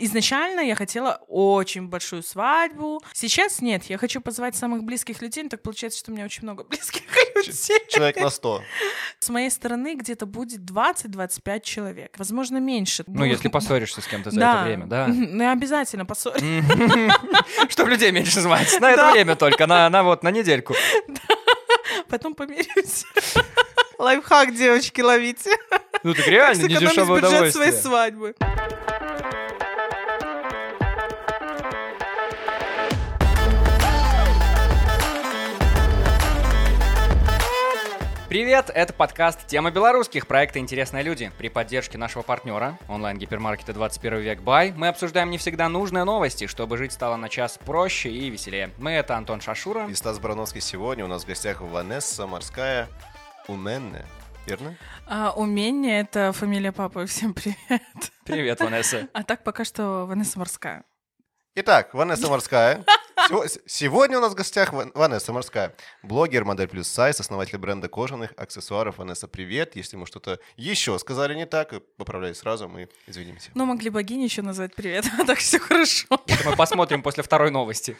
Изначально я хотела очень большую свадьбу. Сейчас нет, я хочу позвать самых близких людей, но так получается, что у меня очень много близких людей. Человек на сто. С моей стороны где-то будет 20-25 человек, возможно, меньше. Ну, если поссоришься с кем-то за Да. это время, да. Ну, я обязательно поссорюсь. Чтобы людей меньше звать. На это время только, на вот, на недельку. Потом помирюсь. Лайфхак, девочки, ловите. Ну, так реально, не дешевое бюджет своей удовольствие. свадьбы. Привет, это подкаст «Тема белорусских» проекта «Интересные люди». При поддержке нашего партнера, онлайн-гипермаркета 21 век Бай, мы обсуждаем не всегда нужные новости, чтобы жить стало на час проще и веселее. Мы — это Антон Шашура. И Стас Барановский сегодня у нас в гостях Ванесса Морская Уменная. Верно? А, умение — это фамилия папы. Всем привет. Привет, Ванесса. А так пока что Ванесса Морская. Итак, Ванесса Морская. Сегодня у нас в гостях Ван- Ванесса Морская. Блогер, модель плюс сайз, основатель бренда кожаных аксессуаров. Ванесса, привет. Если мы что-то еще сказали не так, поправляй сразу, мы извинимся. Ну, могли богини еще назвать привет. так все хорошо. Это мы посмотрим после второй новости.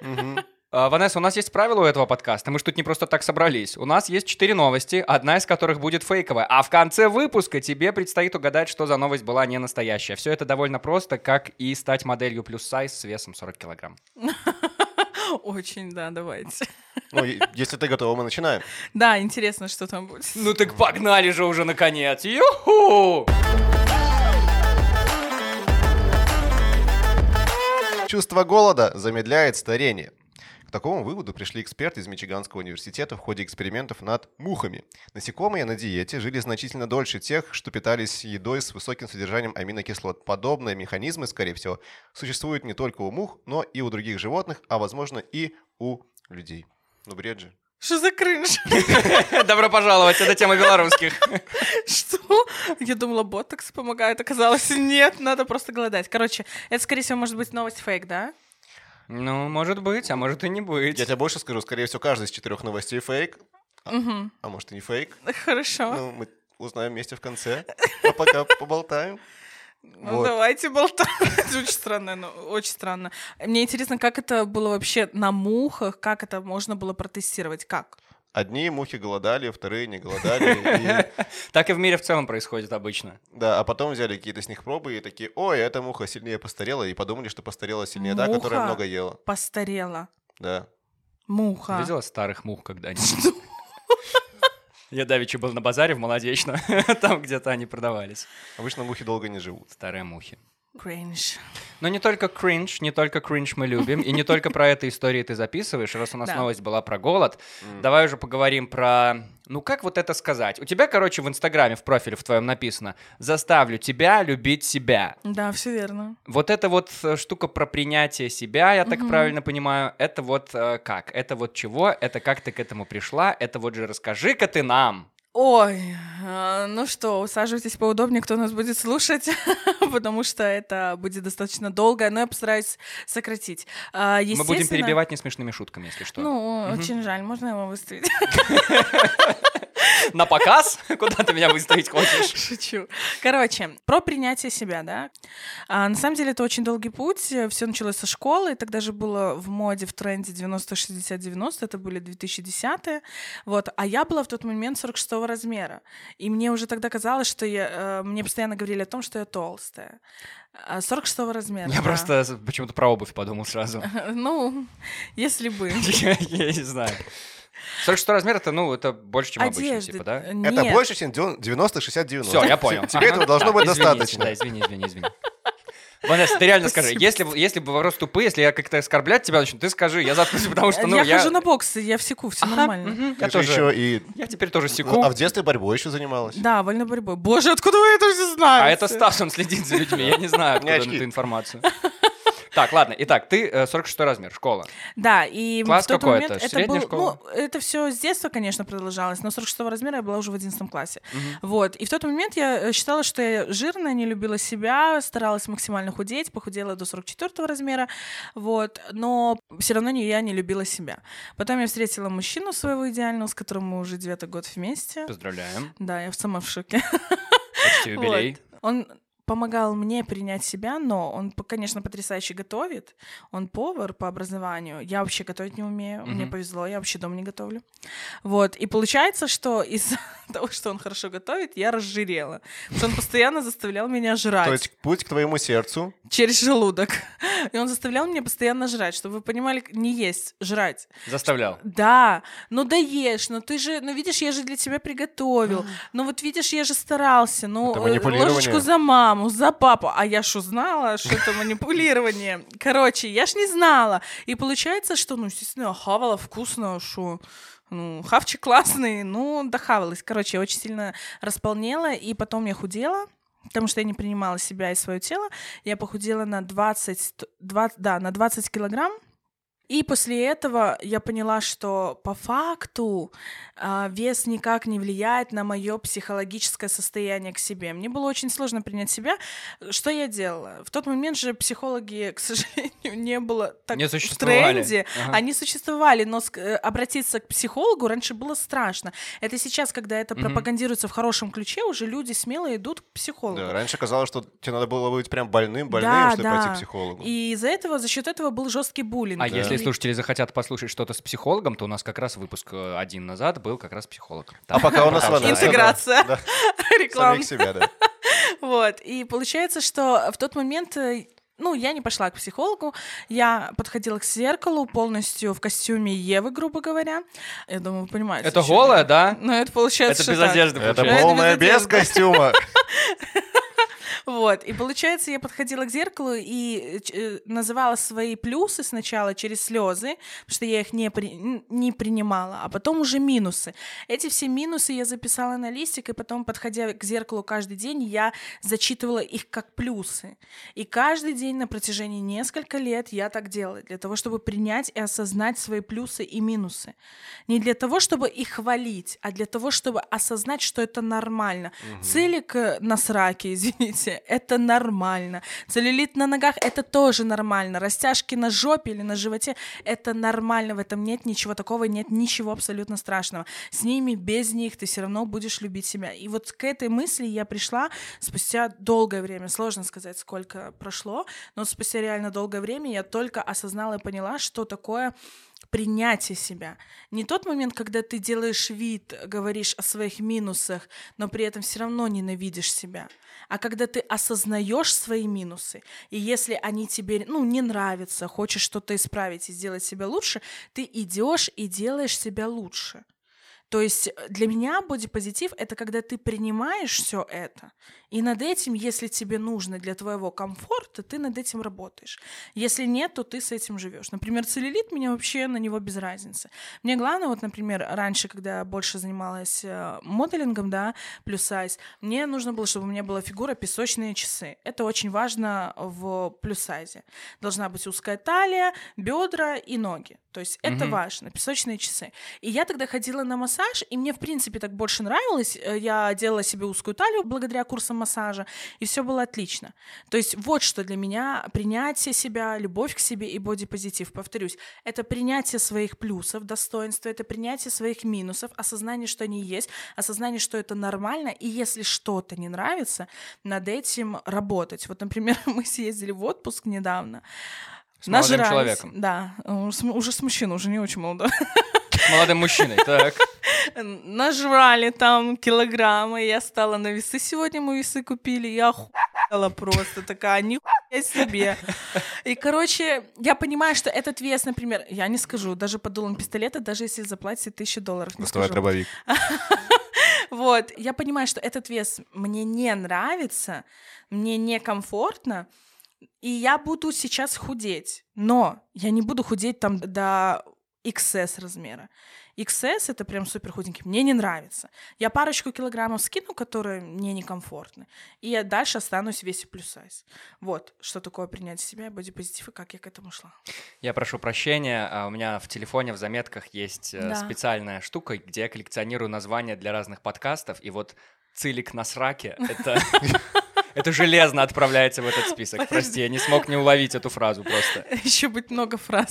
Мгм. А, Ванесса, у нас есть правила у этого подкаста. Мы же тут не просто так собрались. У нас есть четыре новости, одна из которых будет фейковая. А в конце выпуска тебе предстоит угадать, что за новость была не настоящая. Все это довольно просто, как и стать моделью плюс сайз с весом 40 килограмм. Очень, да, давайте. Ну, если ты готова, мы начинаем. Да, интересно, что там будет. Ну так погнали же уже наконец. Юху! Чувство голода замедляет старение. К такому выводу пришли эксперты из Мичиганского университета в ходе экспериментов над мухами. Насекомые на диете жили значительно дольше тех, что питались едой с высоким содержанием аминокислот. Подобные механизмы, скорее всего, существуют не только у мух, но и у других животных, а возможно и у людей. Ну, бред же. Что за кринж? Добро пожаловать, это тема белорусских. Что? Я думала, ботокс помогает. Оказалось, нет, надо просто голодать. Короче, это, скорее всего, может быть новость фейк, да? Ну, может быть, а может и не быть. Я тебе больше скажу, скорее всего, каждый из четырех новостей фейк, Угу. а может и не фейк. Хорошо. Ну, мы узнаем вместе в конце. А пока поболтаем. Ну, вот. давайте болтать. Это очень странно, ну, очень странно. Мне интересно, как это было вообще на мухах, как это можно было протестировать, как? Одни мухи голодали, вторые не голодали. и- Так и в мире в целом происходит обычно. Да, а потом взяли какие-то с них пробы и такие, ой, эта муха сильнее постарела, и подумали, что постарела сильнее та, которая много ела. Постарела. Да. Муха. Видела старых мух когда-нибудь? Я давеча был на базаре в Молодечно, там где-то они продавались. Обычно мухи долго не живут. Старые мухи. Кринж. Но не только кринж, не только кринж мы любим, и не только про это истории ты записываешь. Раз у нас Да. новость была про голод, давай уже поговорим про... Ну как вот это сказать? У тебя, короче, в Инстаграме, в профиле в твоем написано «Заставлю тебя любить себя». Да, все верно. Вот эта вот э, штука про принятие себя, я так правильно понимаю, это вот э, как? Это вот чего? Это как ты к этому пришла? Это вот же расскажи-ка ты нам. Ой, а, ну что, усаживайтесь поудобнее, кто нас будет слушать, потому что это будет достаточно долго, но я постараюсь сократить. А, Мы будем перебивать несмешными шутками, если что. Ну, очень жаль, можно его выставить? На показ? Куда ты меня выставить хочешь? Шучу. Короче, про принятие себя, да. А, на самом деле это очень долгий путь. Все началось со школы. Тогда же было в моде, в тренде 90-60-90. Это были 2010-е. Вот. А я была в тот момент 46 размера. И мне уже тогда казалось, что я... э, мне постоянно говорили о том, что я толстая. А, 46 размера. Я да. просто почему-то про обувь подумал сразу. Ну, если бы. Я не знаю. 46 размер это, ну, это больше, чем обычно, Одежды. типа, да? Это Нет. больше, чем 90-60-90. Все, я понял. Тебе этого должно быть достаточно. Извини, извини, извини. Ванесса, ты реально скажи, если, бы- если бы вопрос тупые, если я как-то оскорблять тебя начну, ты скажи, я заткнусь, потому что, ну, я, я... хожу на бокс, я всеку, все Ага, нормально. мгм, Я тоже. еще и... Я теперь тоже секу. А в детстве борьбой еще занималась? Да, вольной борьбой. Боже, откуда вы это все знаете? А это Стас, он следит за людьми. Я не знаю, откуда эту информацию. Так, ладно. Итак, ты э, 46 размер, школа. Да, и Класс в тот какой момент это? это был, школа? ну, это все с детства, конечно, продолжалось, но 46 размера я была уже в 11 классе. Вот, и в тот момент я э, считала, что я жирная, не любила себя, старалась максимально худеть, похудела до 44 размера, вот, но все равно не, я не любила себя. Потом я встретила мужчину своего идеального, с которым мы уже девятый год вместе. Поздравляем. Да, я сама в шоке. Почти юбилей. Вот. Он помогал мне принять себя, но он, конечно, потрясающе готовит. Он повар по образованию. Я вообще готовить не умею. Мне Мгм. повезло, я вообще дома не готовлю. Вот. И получается, что из-за того, что он хорошо готовит, я разжирела. Потому что он постоянно заставлял меня жрать То есть путь к твоему сердцу. через желудок. И он заставлял меня постоянно жрать, чтобы вы понимали, не есть, жрать. Заставлял. Да, ну да ешь, ну ты же, ну видишь, я же для тебя приготовил. Ну вот видишь, я же старался. Ну, э, ложечку за маму, за папу. А я что знала, что это манипулирование? Короче, я ж не знала. И получается, что, ну, естественно, хавала вкусно, что... Ну, хавчик классный, ну, дохавалась. Короче, я очень сильно располнела, и потом я худела, потому что я не принимала себя и свое тело. Я похудела на 20, т- 20, да, на 20 килограмм. И после этого я поняла, что по факту а, вес никак не влияет на мое психологическое состояние к себе. Мне было очень сложно принять себя. Что я делала? В тот момент же психологи, к сожалению, не было так Не в тренде. Ага. Они существовали, но э, обратиться к психологу раньше было страшно. Это сейчас, когда это Мгм. пропагандируется в хорошем ключе, уже люди смело идут к психологу. Да, раньше казалось, что тебе надо было быть прям больным, больным, Да, чтобы да. пойти к психологу. И из-за этого, за счет этого был жесткий буллинг. А И- если слушатели захотят послушать что-то с психологом, то у нас как раз выпуск э, один назад был как раз психолог. А пока у нас ладно. Интеграция. Да, реклама. самих себя, да. Вот. И получается, что в тот момент э, ну, я не пошла к психологу, я подходила к зеркалу полностью в костюме Евы, грубо говоря. Я думаю, вы понимаете. Это голая, да? Ну, это получается, Это без так. одежды Это полная без костюма. Вот, и получается, я подходила к зеркалу и э, называла свои плюсы сначала через слезы, потому что я их не, при- не принимала, а потом уже минусы. Эти все минусы я записала на листик, и потом, подходя к зеркалу каждый день, я зачитывала их как плюсы. И каждый день на протяжении нескольких лет я так делала, для того, чтобы принять и осознать свои плюсы и минусы. Не для того, чтобы их хвалить, а для того, чтобы осознать, что это нормально. Целик э, на сраке, извините, это нормально. Целлюлит на ногах — это тоже нормально. Растяжки на жопе или на животе — это нормально. В этом нет ничего такого, нет ничего абсолютно страшного. С ними, без них ты все равно будешь любить себя. И вот к этой мысли я пришла спустя долгое время. Сложно сказать, сколько прошло, но спустя реально долгое время я только осознала и поняла, что такое принятие себя. Не тот момент, когда ты делаешь вид, говоришь о своих минусах, но при этом все равно ненавидишь себя, а когда ты осознаешь свои минусы, и если они тебе, ну, не нравятся, хочешь что-то исправить и сделать себя лучше, ты идешь и делаешь себя лучше. То есть э, для меня бодипозитив — это когда ты принимаешь все это, и над этим, если тебе нужно для твоего комфорта, ты над этим работаешь. Если нет, то ты с этим живешь. Например, целлюлит, мне вообще на него без разницы. Мне главное, вот, например, раньше, когда я больше занималась э, моделингом, да, плюс сайз, мне нужно было, чтобы у меня была фигура песочные часы. Это очень важно в плюс сайзе. Должна быть узкая талия, бедра и ноги. То есть это Мгм. важно, песочные часы. И я тогда ходила на массаж, и мне, в принципе, так больше нравилось. Э, Я делала себе узкую талию благодаря курсам массажа, и все было отлично. То есть вот что для меня принятие себя, любовь к себе и бодипозитив. Повторюсь, это принятие своих плюсов, достоинства, это принятие своих минусов, осознание, что они есть, осознание, что это нормально, и если что-то не нравится, над этим работать. Вот, например, мы съездили в отпуск недавно. С молодым Нажрались. человеком. Да, уже с мужчиной, уже не очень молодой. С молодым мужчиной. Так. Нажрали там килограммы, я стала на весы, сегодня мы весы купили, я охуела просто такая, нихуя себе. И, короче, я понимаю, что этот вес, например, я не скажу, даже под дулом пистолета, даже если заплатите тысячу долларов, не скажу. дробовик. Вот, я понимаю, что этот вес мне не нравится, мне некомфортно, и я буду сейчас худеть, но я не буду худеть там до XS размера. XS это прям супер худенький. Мне не нравится. Я парочку килограммов скину, которые мне некомфортны, и я дальше останусь весь плюс сайз. Вот, что такое принять себя, бодипозитив, и как я к этому шла. Я прошу прощения, а у меня в телефоне в заметках есть э, Да. специальная штука, где я коллекционирую названия для разных подкастов, и вот «Цилик на сраке» — это... Это железно отправляется в этот список. Прости, я не смог не уловить эту фразу просто. Еще быть много фраз.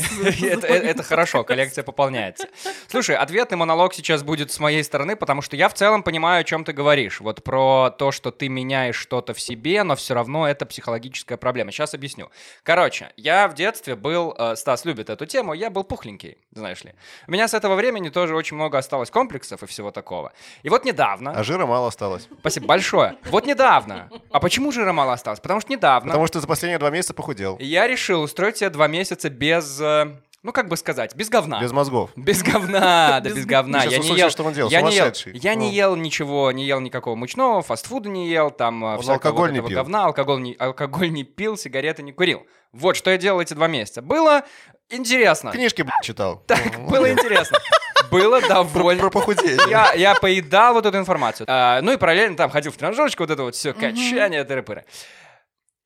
Это, хорошо, коллекция пополняется. Слушай, ответный монолог сейчас будет с моей стороны, потому что я в целом понимаю, о чем ты говоришь. Вот про то, что ты меняешь что-то в себе, но все равно это психологическая проблема. Сейчас объясню. Короче, я в детстве был, э, Стас любит эту тему, я был пухленький, знаешь ли. У меня с этого времени тоже очень много осталось комплексов и всего такого. И вот недавно... А жира мало осталось. Спасибо большое. Вот недавно. А почему жира мало осталось? Потому что недавно Потому что за последние два месяца похудел. я решил устроить себе два месяца без... э, Ну, как бы сказать, без говна. Без мозгов. Без говна, да без говна. Я не ел, что он делал, я не ел, сумасшедший. я не Ну. ел ничего, не ел никакого мучного, фастфуда не ел, там э, алкоголь не пил. говна, алкоголь не, алкоголь не пил, сигареты не курил. Вот что я делал эти два месяца. Было интересно. Книжки, блядь, читал. Так, Ну, было интересно. Было довольно... Про похудение. Я, я поедал вот эту информацию. А, ну и параллельно там ходил в тренажерочку, вот это вот все, качание, тыры-пыры.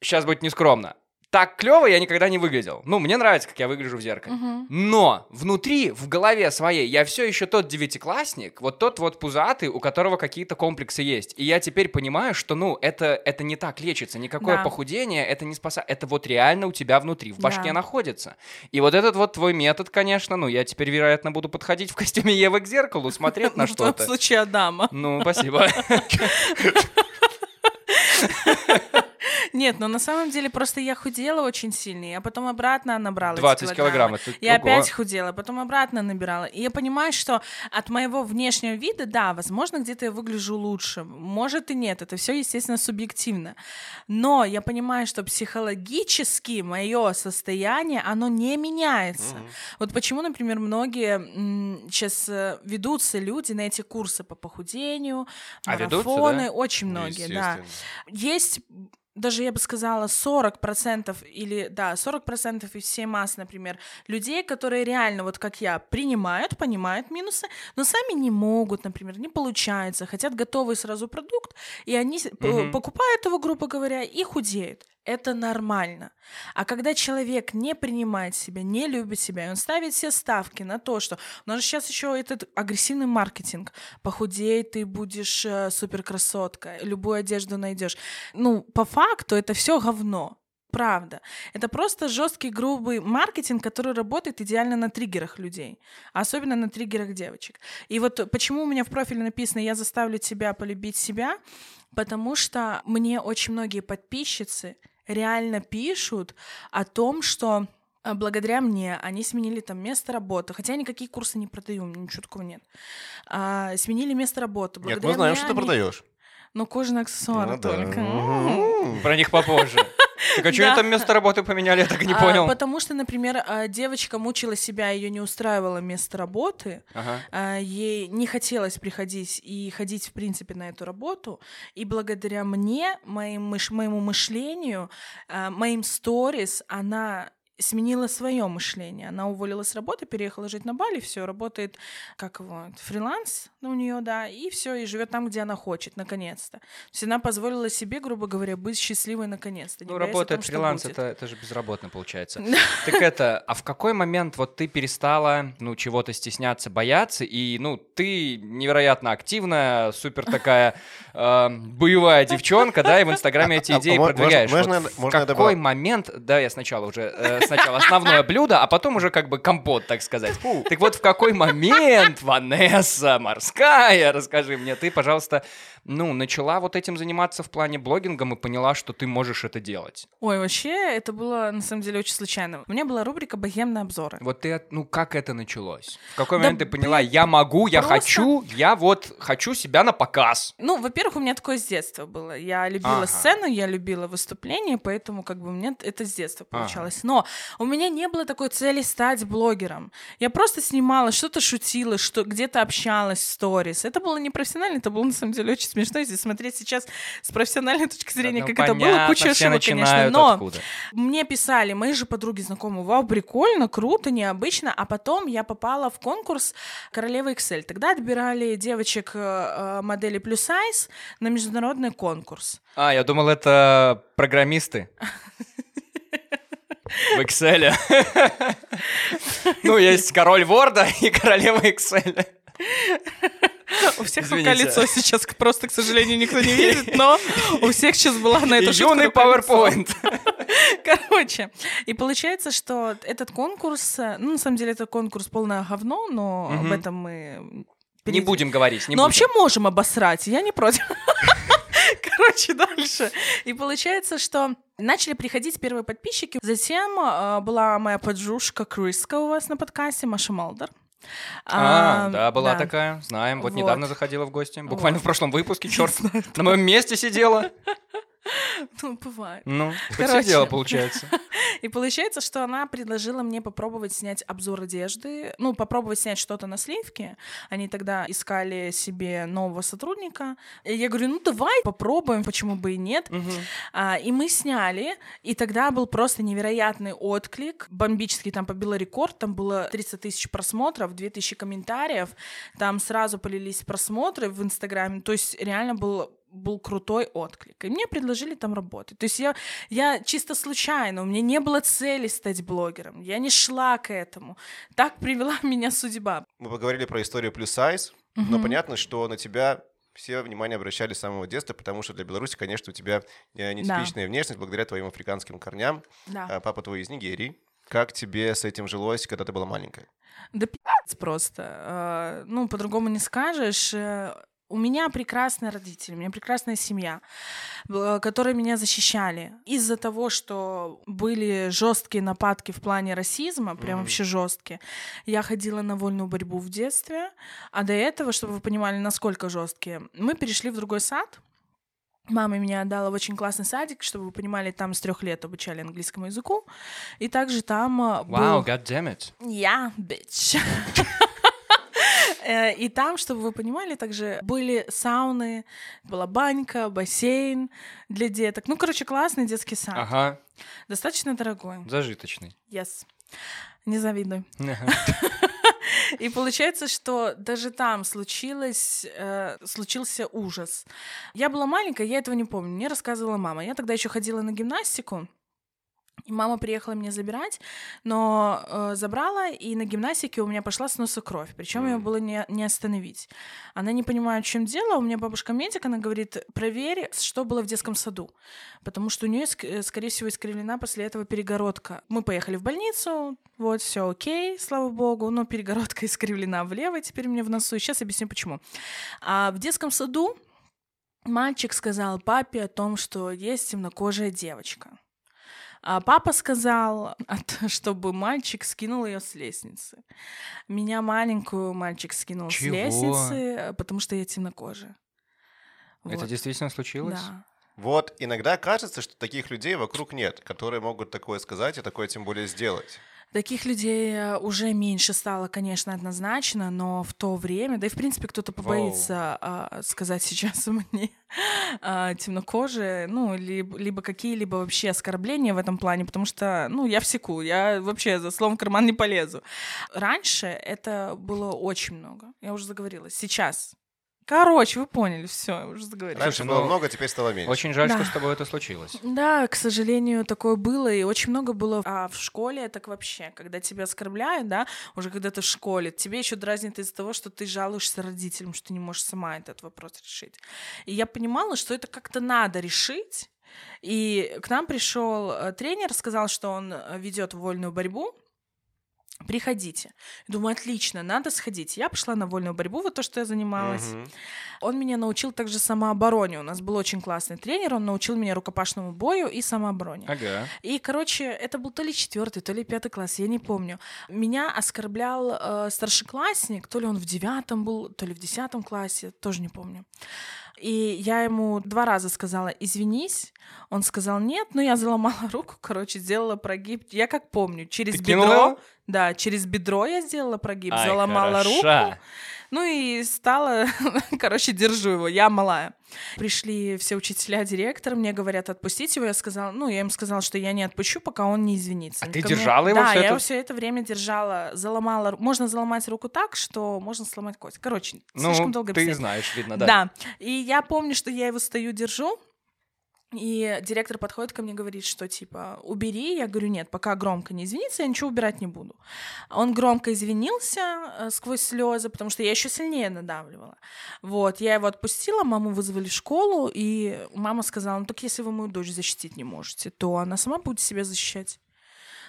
Сейчас будет нескромно. Так клево я никогда не выглядел. Ну, мне нравится, как я выгляжу в зеркале. Но внутри, в голове своей, я все еще тот девятиклассник, вот тот вот пузатый, у которого какие-то комплексы есть. И я теперь понимаю, что, ну, это, это не так лечится. Никакое Да. похудение, это не спасает. Это вот реально у тебя внутри, в башке Да. находится. И вот этот вот твой метод, конечно, ну, я теперь, вероятно, буду подходить в костюме Евы к зеркалу, смотреть на Ну, В что-то. случае Адама. Ну, спасибо. Нет, но на самом деле просто я худела очень сильно, я потом обратно набрала эти 20 килограмм, это- Я опять худела, потом обратно набирала. И я понимаю, что от моего внешнего вида, да, возможно, где-то я выгляжу лучше, может и нет, это все, естественно, субъективно. Но я понимаю, что психологически мое состояние, оно не меняется. Вот почему, например, многие сейчас ведутся люди на эти курсы по похудению, А ведутся, марафоны, да? очень многие, да. Есть даже я бы сказала 40% или да 40% из всей массы, например, людей, которые реально вот как я принимают, понимают минусы, но сами не могут, например, не получается, хотят готовый сразу продукт, и они Мгм. покупают его, грубо говоря, и худеют. Это нормально. А когда человек не принимает себя, не любит себя, и он ставит все ставки на то, что у нас же сейчас еще этот агрессивный маркетинг. Похудей, ты будешь э, супер красотка, любую одежду найдешь. Ну, по факту это все говно. Правда. Это просто жесткий, грубый маркетинг, который работает идеально на триггерах людей, особенно на триггерах девочек. И вот почему у меня в профиле написано «Я заставлю тебя полюбить себя», потому что мне очень многие подписчицы реально пишут о том, что а, благодаря мне они сменили там место работы, хотя я никакие курсы не продаю, у меня ничего такого нет. А, сменили место работы. Нет, Благодаря мы знаем, мне что ты они- продаешь. Ну, кожаные аксессуары Ну да. только. Про них попозже. Так а что Да. там место работы поменяли, я так и не А, понял. потому что, например, а, девочка мучила себя, ее не устраивало место работы, Ага. а, ей не хотелось приходить и ходить, в принципе, на эту работу. И благодаря мне, моим моему мышлению, моим сторис, она сменила свое мышление. Она уволилась с работы, переехала жить на Бали, все, работает, как его, фриланс у нее, да, и все, и живет там, где она хочет, наконец-то. То есть она позволила себе, грубо говоря, быть счастливой наконец-то. не Ну, работает том, фриланс, это, это же безработно получается. Так это, а в какой момент вот ты перестала, ну, чего-то стесняться, бояться, и, ну, ты невероятно активная, супер такая э, боевая девчонка, да, и в Инстаграме эти А, идеи а мо- продвигаешь. Вот в какой момент, да, я сначала уже, э, сначала основное блюдо, а потом уже как бы компот, так сказать. Так вот, в какой момент, Ванесса Морская, расскажи мне, ты, пожалуйста, ну, начала вот этим заниматься в плане блогингом и поняла, что ты можешь это делать? Ой, вообще, это было на самом деле очень случайно. У меня была рубрика «Богемные обзоры». Вот ты, ну как это началось? В какой Да, момент ты поняла, я могу, я просто- хочу, я вот хочу себя на показ? Ну, во-первых, у меня такое с детства было. Я любила Ага. сцену, я любила выступления, поэтому как бы у меня это с детства Ага. получалось. Но у меня не было такой цели стать блогером. Я просто снимала, что-то шутила, что где-то общалась в сторис. Это было не профессионально, это было на самом деле очень смешно. Если смотреть сейчас с профессиональной точки зрения, Ну, как это было, понятно, куча ошибок, конечно. Но откуда. мне писали мои же подруги знакомые, вау, прикольно, круто, необычно. А потом я попала в конкурс Королева Excel. Тогда отбирали девочек э, э, модели плюс сайз на международный конкурс. А, я думал, это программисты. В Excel. Ну, есть король Ворда и королева Excel. Всех Извините. рука лицо сейчас просто, к сожалению, никто не видит, но у всех сейчас была на это Юный PowerPoint. Короче, и получается, что этот конкурс, э, ну, на самом деле, это конкурс полное говно, но об этом мы... Не будем говорить, не будем. вообще можем обосрать, я не против. Короче, дальше. И получается, что начали приходить первые подписчики. Затем э, была моя подружка Криска у вас на подкасте, Маша Малдер. А, А, да, была да. такая, знаем. Вот Вот. недавно заходила в гости. Буквально Вот. в прошлом выпуске, черт, на моем месте сидела. Ну, бывает. Ну, подсидела, получается. И получается, что она предложила мне попробовать снять обзор одежды, ну, попробовать снять что-то на сливке. Они тогда искали себе нового сотрудника. И я говорю, ну, давай попробуем, почему бы и нет. Мгм. А, и мы сняли, и тогда был просто невероятный отклик, бомбический, там побило рекорд, там было 30 тысяч просмотров, 2000 комментариев, там сразу полились просмотры в Инстаграме, то есть реально был был крутой отклик. И мне предложили там работать. То есть я, я чисто случайно, у меня не было цели стать блогером, я не шла к этому. Так привела меня судьба. Мы поговорили про историю плюс сайз, но Мгм. понятно, что на тебя все внимание обращали с самого детства, потому что для Беларуси, конечно, у тебя э, нетипичная внешность благодаря твоим африканским корням. Да. А Папа твой из Нигерии. Как тебе с этим жилось, когда ты была маленькая? Да пи***ц просто. Э, Ну, по-другому не скажешь. У меня прекрасные родители, у меня прекрасная семья, э, которые меня защищали. Из-за того, что были жесткие нападки в плане расизма, прям Мгм. вообще жесткие, я ходила на вольную борьбу в детстве. А до этого, чтобы вы понимали, насколько жесткие, мы перешли в другой сад. Мама меня отдала в очень классный садик, чтобы вы понимали, там с трех лет обучали английскому языку. И также там э, был... God damn it. Я, bitch. Э, И там, чтобы вы понимали, также были сауны, была банька, бассейн для деток. Ну, короче, классный детский сад. Ага, Достаточно дорогой. зажиточный. Yes. Не завидуй. И получается, что даже там случилось, э, случился ужас. Я была маленькая, я этого не помню. Мне рассказывала мама. Я тогда еще ходила на гимнастику. И мама приехала меня забирать, но э, забрала, и на гимнастике у меня пошла с носа кровь. Причем ее М. было не, не остановить. Она не понимает, в чем дело. У меня бабушка медик, она говорит, проверь, что было в детском саду. Потому что у нее, скорее всего, искривлена после этого перегородка. Мы поехали в больницу, вот, все окей, слава богу, но перегородка искривлена влево, теперь меня в носу. Сейчас объясню, почему. А в детском саду мальчик сказал папе о том, что есть темнокожая девочка. А папа сказал, от- чтобы мальчик скинул ее с лестницы. Меня маленькую мальчик скинул Чего? с лестницы, потому что я темнокожая. Это Вот. действительно случилось? Да. Вот иногда кажется, что таких людей вокруг нет, которые могут такое сказать и такое тем более сделать. Таких людей э, уже меньше стало, конечно, однозначно, но в то время, да и в принципе кто-то побоится а, сказать сейчас мне а, темнокожие, ну, либо, либо какие-либо вообще оскорбления в этом плане, потому что, ну, я всеку, я вообще за словом в карман не полезу. Раньше это было очень много, я уже заговорилась. Сейчас. Короче, вы поняли, все, я уже заговорилась. Раньше Слушай, было ну, много, теперь стало меньше. Очень жаль, Да. что с тобой это случилось. Да, к сожалению, такое было, и очень много было. А в школе так вообще, когда тебя оскорбляют, да, уже когда ты в школе, тебе еще дразнит из-за того, что ты жалуешься родителям, что ты не можешь сама этот вопрос решить. И я понимала, что это как-то надо решить. И к нам пришел э, тренер, сказал, что он ведет вольную борьбу. Приходите. Думаю, отлично, надо сходить. Я пошла на вольную борьбу, вот то, что я занималась. Мгм. Он меня научил также самообороне. У нас был очень классный тренер, он научил меня рукопашному бою и самообороне. Ага. И, короче, это был то ли четвертый, то ли пятый класс, я не помню. Меня оскорблял э, старшеклассник, то ли он в девятом был, то ли в десятом классе, тоже не помню. И я ему два раза сказала «извинись». Он сказал «нет», но я заломала руку, короче, сделала прогиб. Я как помню, через Ты бедро... кинула? Да, через бедро я сделала прогиб, Ай, заломала руку. хороша. Ну и стала, короче, держу его, я малая. Пришли все учителя, директор, мне говорят отпустить его. Я сказала, ну, я им сказала, что я не отпущу, пока он не извинится. А ты Ко мне- держала его Да, всё я это- его все это время держала, заломала. Можно заломать руку так, что можно сломать кость. Короче, Ну, слишком долго ты объяснять. знаешь, видно, да. Да. И я помню, что я его стою, держу. И директор подходит ко мне и говорит, что типа убери. Я говорю, нет, пока громко не извиниться, я ничего убирать не буду. Он громко извинился э, сквозь слезы, потому что я еще сильнее надавливала. Вот, я его отпустила, маму вызвали в школу, и мама сказала, ну так если вы мою дочь защитить не можете, то она сама будет себя защищать.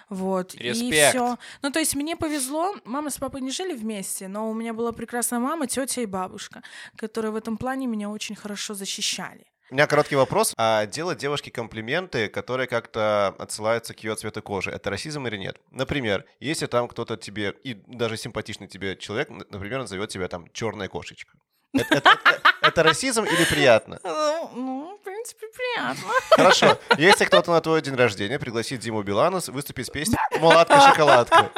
Вот. И Респект. все. Ну, то есть мне повезло. Мама с папой не жили вместе, но у меня была прекрасная мама, тетя и бабушка, которые в этом плане меня очень хорошо защищали. У меня короткий вопрос. А делать девушке комплименты, которые как-то отсылаются к ее цвету кожи, это расизм или нет? Например, если там кто-то тебе, и даже симпатичный тебе человек, например, назовет тебя там черная кошечка. Это, это- расизм или приятно? Ну, ну, в принципе, приятно. Хорошо. Если кто-то на твой день рождения пригласит Диму Билана выступить с песней «Мулатка-шоколадка»,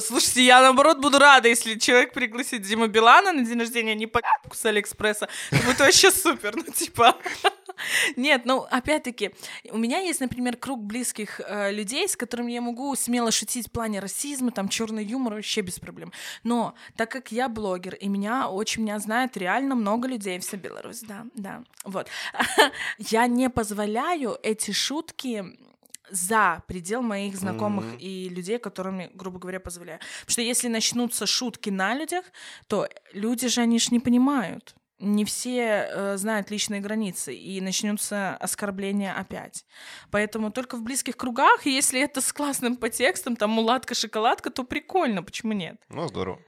Слушайте, я наоборот буду рада, если человек пригласит Дима Билана на день рождения, а не по с Алиэкспресса. Это будет вообще супер, ну типа... Нет, ну, опять-таки, у меня есть, например, круг близких э, людей, с которыми я могу смело шутить в плане расизма, там, черный юмор, вообще без проблем. Но так как я блогер, и меня очень меня знает реально много людей, вся Беларусь, да, да, вот. Я не позволяю эти шутки за предел моих знакомых Мгм. и людей, которыми, грубо говоря, позволяю. Потому что если начнутся шутки на людях, то люди же, они ж не понимают. Не все э, знают личные границы, и начнутся оскорбления опять. Поэтому только в близких кругах, если это с классным подтекстом, там мулатка, шоколадка, то прикольно, почему нет? ну здорово.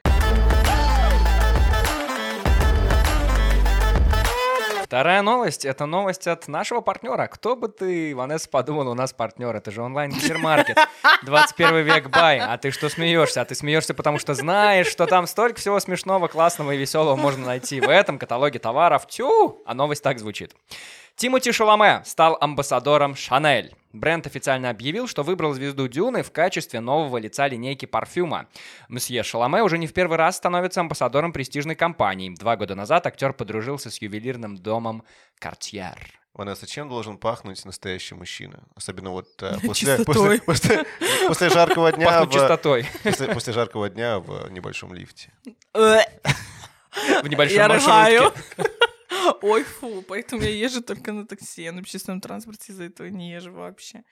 Вторая новость — это новость от нашего партнера. Кто бы ты, Ванесса, подумал, у нас партнер. Это же онлайн-гипермаркет. 21 век бай. А ты что смеешься? А ты смеешься, потому что знаешь, что там столько всего смешного, классного и веселого можно найти в этом каталоге товаров. Тю! А новость так звучит. Тимоти Шаломе стал амбассадором Шанель. Бренд официально объявил, что выбрал звезду Дюны в качестве нового лица линейки парфюма. Мсье Шаломе уже не в первый раз становится амбассадором престижной компании. Два года назад актер подружился с ювелирным домом Cartier. Ванесса, чем должен пахнуть настоящий мужчина? Особенно вот э, после, после, после- после жаркого дня в, чистотой. после, после жаркого дня в небольшом лифте. В небольшом Я маршрутке. Ой, фу, поэтому я езжу только на такси, я на общественном транспорте из-за этого не езжу вообще.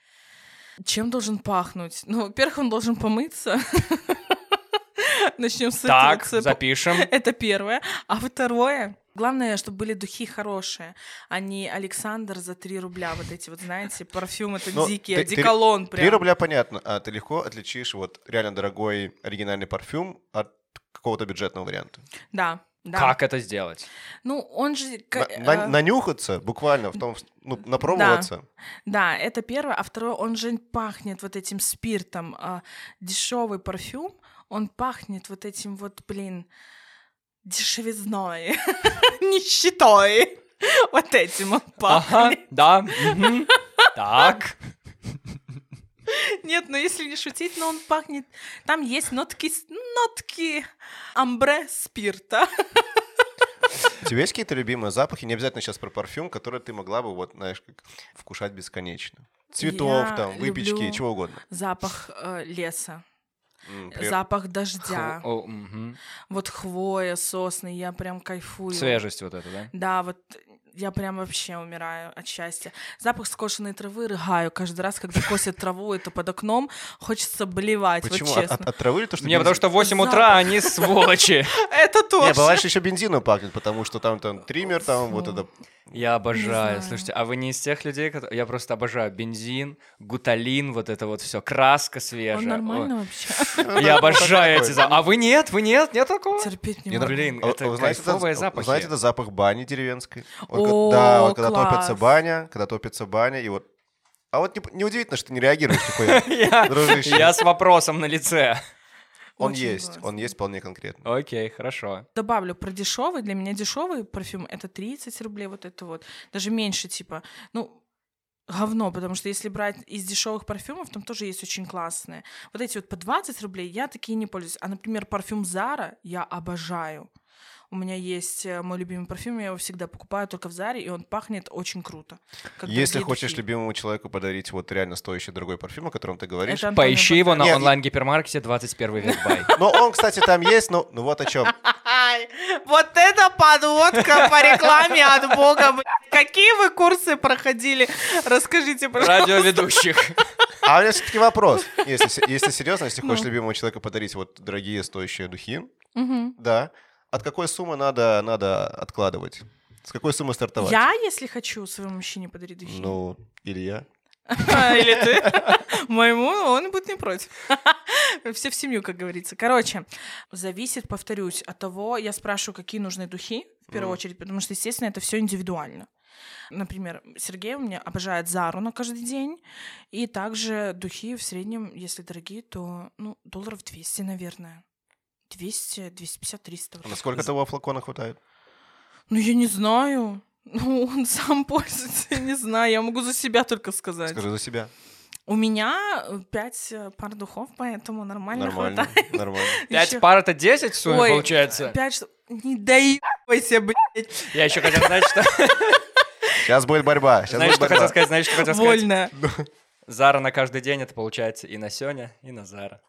Чем должен пахнуть? Ну, во-первых, он должен помыться. Начнем с Так, этого. запишем. Это первое. А второе, главное, чтобы были духи хорошие, а не Александр за 3 рубля. Вот эти вот, знаете, парфюм это Ну, дикий, ты- ты- одеколон прям. Три рубля понятно, а ты легко отличишь вот реально дорогой оригинальный парфюм от какого-то бюджетного варианта. Да, да. Как это сделать? Ну, он же... На- ка- на- а, нанюхаться буквально, в том, ну, напробоваться. Да, это первое. А второе, он же пахнет вот этим спиртом. дешевый парфюм, он пахнет вот этим вот, блин, дешевизной, нищетой. Вот этим он Ага, пахнет. да. мгм. Так. Нет, ну если не шутить, но он пахнет... Там есть нотки, нотки амбре спирта. У тебя есть какие-то любимые запахи? Не обязательно сейчас про парфюм, которые ты могла бы, вот, знаешь, как вкушать бесконечно. Цветов, Я там, выпечки, люблю чего угодно. Запах э, леса, при- запах дождя, Ху- о, мгм. вот хвоя, сосны, я прям кайфую. Свежесть вот эта, да? Да, вот я прям вообще умираю от счастья. Запах скошенной травы рыгаю каждый раз, когда косят траву, это под окном, хочется блевать, Почему? вот От, честно. от- от травы или то, что Не, потому бензин? что в 8 Запах. утра они сволочи. Это тоже. Не, бывает, еще бензином пахнет, потому что там, там триммер, там вот это... Я обожаю. Слушайте, а вы не из тех людей, которые... Я просто обожаю бензин, гуталин, вот это вот все, краска свежая. Он нормально вообще? Я обожаю эти запахи. А вы нет? Вы нет? Нет такого? Терпеть не могу. ну, Блин, а- это а кайфовые это, запахи. Знаете, это запах бани деревенской? Ка- О, да, вот когда класс. топится баня, когда топится баня, и вот... А вот не- неудивительно, что ты не реагируешь. Я Дружище. я с вопросом на лице. Он Очень есть, классно. он есть вполне конкретно. Окей, хорошо. Добавлю про дешевый. Для меня дешевый парфюм это 30 рублей, вот это вот. Даже меньше, типа, ну, говно, потому что если брать из дешевых парфюмов, там тоже есть очень классные. Вот эти вот по 20 рублей я такие не пользуюсь. А, например, парфюм Зара я обожаю. У меня есть э, мой любимый парфюм, я его всегда покупаю только в Заре, и он пахнет очень круто. Если хочешь духи. любимому человеку подарить вот реально стоящий дорогой парфюм, о котором ты говоришь, Поищи его на онлайн-гипермаркете 21 век бай. но он, кстати, там есть, но ну вот о чем. Вот это подводка по рекламе от Бога. Какие вы курсы проходили? Расскажите, пожалуйста. Радиоведущих. А у меня все-таки вопрос. Если, если серьезно, если хочешь Ну. любимому человеку подарить вот дорогие стоящие духи, да, от какой суммы надо, надо откладывать? С какой суммы стартовать? Я, если хочу своему мужчине подарить духи, Ну, или я. или ты, моему, он будет не против. Все в семью, как говорится. Короче, зависит, повторюсь, от того, я спрашиваю, какие нужны духи, в первую очередь, потому что, естественно, это все индивидуально. Например, Сергей у меня обожает Зару на каждый день, и также духи в среднем, если дорогие, то, ну, долларов 200, наверное. 200, 250, 300. А насколько того флакона хватает? Ну, я не знаю. Ну, он сам пользуется, я не знаю. Я могу за себя только сказать. Скажи за себя. У меня э, пять э, пар духов, поэтому нормально, Нормально, хватает. нормально. Пять пар это 10 в сумме, Ой, получается? Пять. Не доебайся, блядь. Я еще хотел знать, что... Сейчас будет борьба. Сейчас Знаешь, будет что хотел борьба. сказать? Знаешь, что хотел сказать? Вольно. Зара на каждый день, это получается и на Сёня, и на Зара.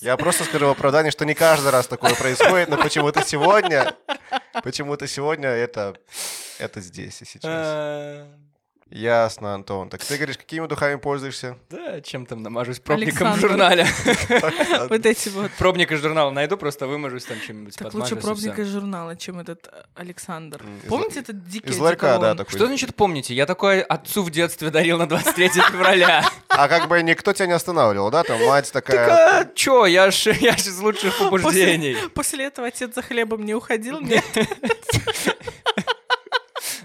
Я просто скажу в оправдании, что не каждый раз такое происходит, но почему-то сегодня, почему-то сегодня это, это здесь и сейчас. Ясно, Антон. Так ты говоришь, какими духами пользуешься? Да, чем там намажусь? Пробником в Александр. журнале. Вот эти вот. Пробник из журнала найду, просто вымажусь там чем-нибудь, Так лучше пробник из журнала, чем этот э, Александр. Помните этот дикий Из ларька, да, такой. Что значит помните? Я такой отцу в детстве дарил на 23 февраля. А как бы никто тебя не останавливал, да? Там мать такая... Так, а чё, я ж я ж из лучших побуждений. после этого отец за хлебом не уходил, нет?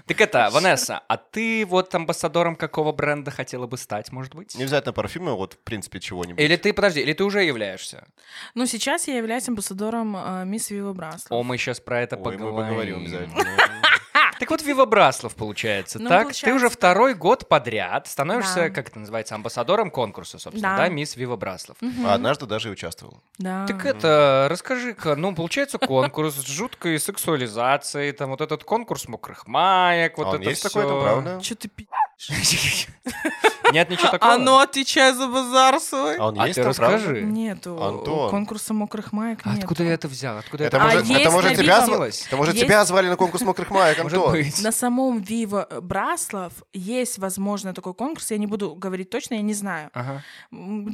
Так это, Ванесса, а ты вот амбассадором какого бренда хотела бы стать, может быть? Не обязательно парфюмы, вот, в принципе, чего-нибудь. Или ты, подожди, или ты уже являешься? Ну, сейчас я являюсь амбассадором э, мисс Вива Браслов. О, мы сейчас про это Ой, мы поговорим. поговорим обязательно. Так вот, Вива Браслов, получается, Ну, так? Ты получается, уже да. второй год подряд становишься, Да. как это называется, амбассадором конкурса, собственно, Да. да, мисс Вива Браслов. А однажды даже и участвовал. Да. Так это, расскажи-ка, ну, получается конкурс с жуткой сексуализацией, там вот этот конкурс мокрых маек, вот А это есть всё. такой там, правда? Что ты пи***? Нет ничего такого? А ну, отвечай за базар свой. А он А есть ты там, правда? расскажи. Нету. Антон. Конкурса мокрых маек А нет. Откуда я это взял? Откуда Это это А может, это тебя, Вива? зва- это может Есть- тебя звали на конкурс мокрых маек, Антон. На самом Вива Браслов есть, возможно, такой конкурс. Я не буду говорить точно, я не знаю. Ага.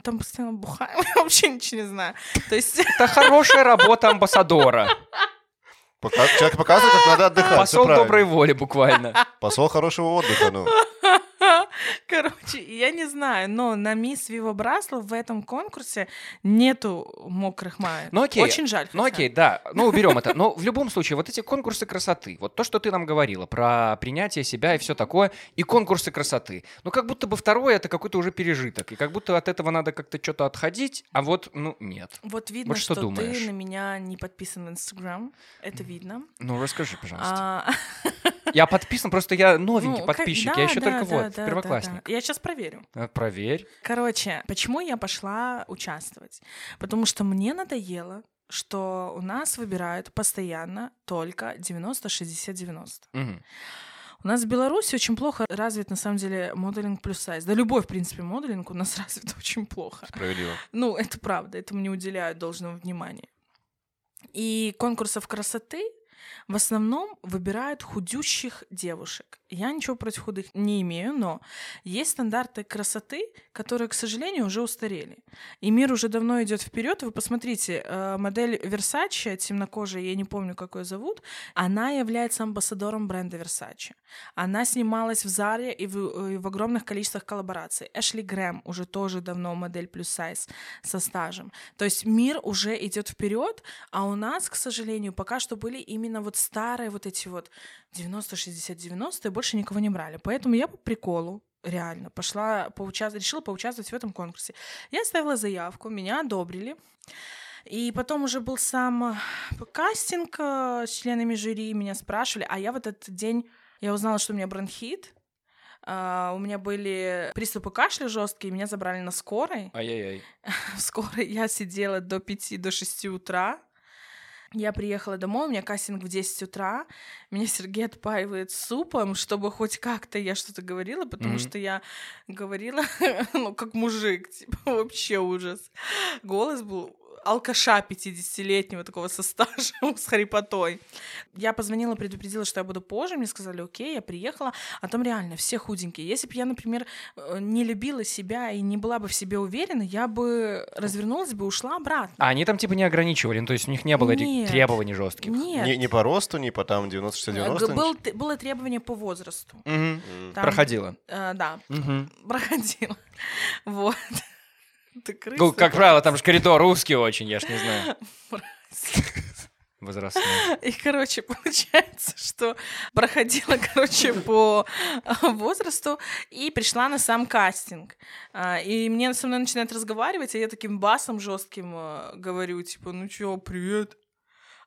Там постоянно бухаем, я вообще ничего не знаю. То есть Это хорошая работа амбассадора. Человек показывает, как надо отдыхать. Посол доброй воли буквально. Посол хорошего отдыха, ну. Короче, я не знаю, но на мисс Вива Браслов в этом конкурсе нету мокрых маек. Ну окей. Очень жаль. Ну окей, да, ну уберем это. Но в любом случае, вот эти конкурсы красоты, вот то, что ты нам говорила про принятие себя и все такое, и конкурсы красоты. Ну как будто бы второе это какой-то уже пережиток, и как будто от этого надо как-то что-то отходить, а вот, ну, нет. Вот видно, Вот что что, думаешь? ты на меня не подписан в Инстаграм. Это видно. Ну расскажи, пожалуйста. А, Я подписан, просто я новенький ну, подписчик, да, я еще да, только да, вот, да, да, первоклассник. да. Я сейчас проверю. Э, Проверь. Короче, почему я пошла участвовать? Потому что мне надоело, что у нас выбирают постоянно только 90-60-90. Мгм. У нас в Беларуси очень плохо развит, на самом деле, моделинг плюс сайз. Да любой, в принципе, моделинг у нас развит очень плохо. Справедливо. Ну, это правда, этому не уделяют должного внимания. И конкурсов красоты в основном выбирают худющих девушек. Я ничего против худых не имею, но есть стандарты красоты, которые, к сожалению, уже устарели. И мир уже давно идет вперед. Вы посмотрите, э, модель Versace, темнокожая, я не помню, как ее зовут, она является амбассадором бренда Versace. Она снималась в Заре и в, и в огромных количествах коллабораций. Эшли Грэм уже тоже давно модель плюс сайз со стажем. То есть мир уже идет вперед, а у нас, к сожалению, пока что были именно вот старые вот эти вот 90, 60, 90 и больше никого не брали. Поэтому я по приколу реально пошла поучаствовать, решила поучаствовать в этом конкурсе. Я оставила заявку, меня одобрили. И потом уже был сам э, кастинг э, с членами жюри, меня спрашивали, а я в этот день, я узнала, что у меня бронхит, а, у меня были приступы кашля жесткие, меня забрали на скорой. Ай-яй-яй. В скорой я сидела до 5 до 6 утра. Я приехала домой, у меня кастинг в 10 утра, меня Сергей отпаивает супом, чтобы хоть как-то я что-то говорила, потому Мгм. что я говорила, ну, как мужик, типа, вообще ужас. Голос был алкаша 50-летнего такого со стажем, с хрипотой. Я позвонила, предупредила, что я буду позже, мне сказали, окей, я приехала, а там реально все худенькие. Если бы я, например, э, не любила себя и не была бы в себе уверена, я бы развернулась бы и ушла обратно. А они там типа не ограничивали, ну, то есть у них не было этих Нет. требований жестких. Нет. Не, не по росту, не по там 90-60-90. Э, Был, было требование по возрасту. М. Там, Проходила. э, да, Мгм. проходила. Вот. Ты крыса. Ну, как правило, там же коридор узкий очень, я ж не знаю. Возрастной. И, короче, получается, что проходила, короче, по а, возрасту и пришла на сам кастинг. А, И мне со мной начинают разговаривать, а я таким басом жестким а, говорю, типа, ну чё, привет.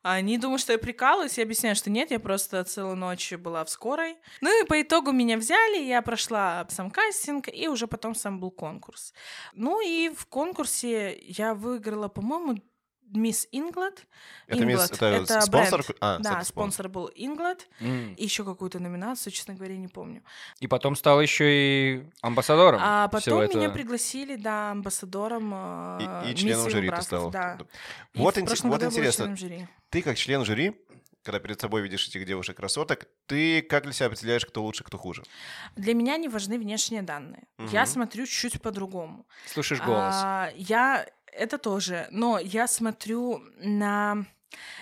Они думают, что я прикалываюсь, я объясняю, что нет, я просто целую ночь была в скорой. Ну и по итогу меня взяли, я прошла сам кастинг, и уже потом сам был конкурс. Ну и в конкурсе я выиграла, по-моему, Мисс Инглад. Это, мисс- Inglot. это спонсор? бренд. А, да, это спонсор. был Инглад. М. И еще какую-то номинацию, честно говоря, не помню. И потом стал еще и амбассадором. А потом меня этого. пригласили, да, амбассадором. э, И, и членом жюри ты стала. Да. И Вот, прошлом вот я интересно, ты как член жюри, когда перед собой видишь этих девушек-красоток, ты как для себя определяешь, кто лучше, кто хуже? Для меня не важны внешние данные. Я Мгм. смотрю чуть по-другому. Слышишь голос. А, я это тоже, но я смотрю на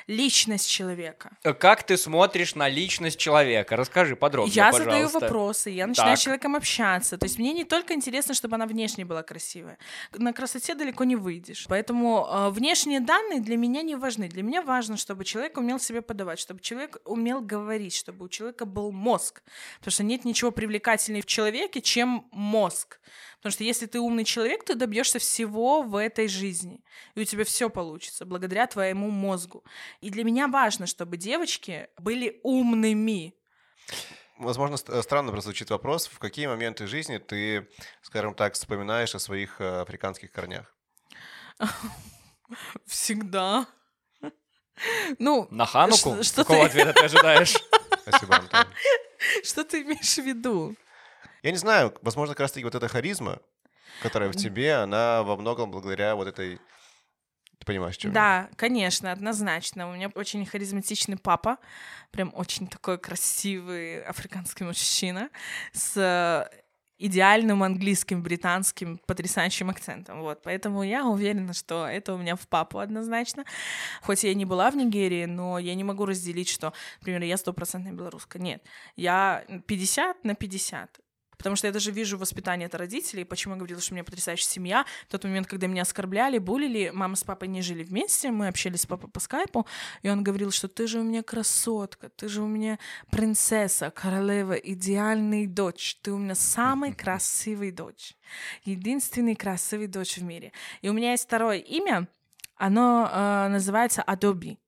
личность человека. Э, Как ты смотришь на личность человека? Расскажи подробнее, я пожалуйста. задаю вопросы, я начинаю Так. с человеком общаться. То есть мне не только интересно, чтобы она внешне была красивая. На красоте далеко не выйдешь. Поэтому э, внешние данные для меня не важны. Для меня важно, чтобы человек умел себя подавать, чтобы человек умел говорить, чтобы у человека был мозг. Потому что нет ничего привлекательнее в человеке, чем мозг. Потому что если ты умный человек, ты добьешься всего в этой жизни. И у тебя все получится благодаря твоему мозгу. И для меня важно, чтобы девочки были умными. Возможно, ст- странно прозвучит вопрос, в какие моменты жизни ты, скажем так, вспоминаешь о своих э, африканских корнях? Всегда. Ну, На Хануку? Что- что Какого ты- ответа ты ожидаешь? Спасибо, Антон. что ты имеешь в виду? Я не знаю, возможно, как раз-таки вот эта харизма, которая в тебе, она во многом благодаря вот этой... Ты понимаешь, что Да, конечно, однозначно. У меня очень харизматичный папа, прям очень такой красивый африканский мужчина с идеальным английским, британским, потрясающим акцентом. Вот, поэтому я уверена, что это у меня в папу однозначно. Хоть я и не была в Нигерии, но я не могу разделить, что, например, я стопроцентная белоруска. Нет, я 50 на 50. Потому что я даже вижу воспитание от родителей. Почему я говорила, что у меня потрясающая семья? В тот момент, когда меня оскорбляли, булили, мама с папой не жили вместе, мы общались с папой по скайпу, и он говорил, что ты же у меня красотка, ты же у меня принцесса, королева, идеальный дочь, ты у меня самый красивый дочь, единственный красивый дочь в мире. И у меня есть второе имя, оно э, называется Adobe.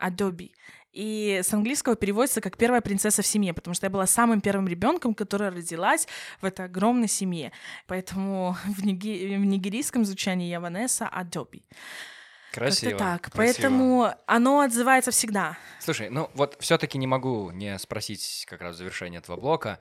Adobe. И с английского переводится как первая принцесса в семье, потому что я была самым первым ребенком, которая родилась в этой огромной семье. Поэтому в, ниги- в нигерийском звучании я Ванесса Адоби. Красиво. Как-то так. красиво. Поэтому оно отзывается всегда. Слушай, ну вот все-таки не могу не спросить как раз в завершение этого блока.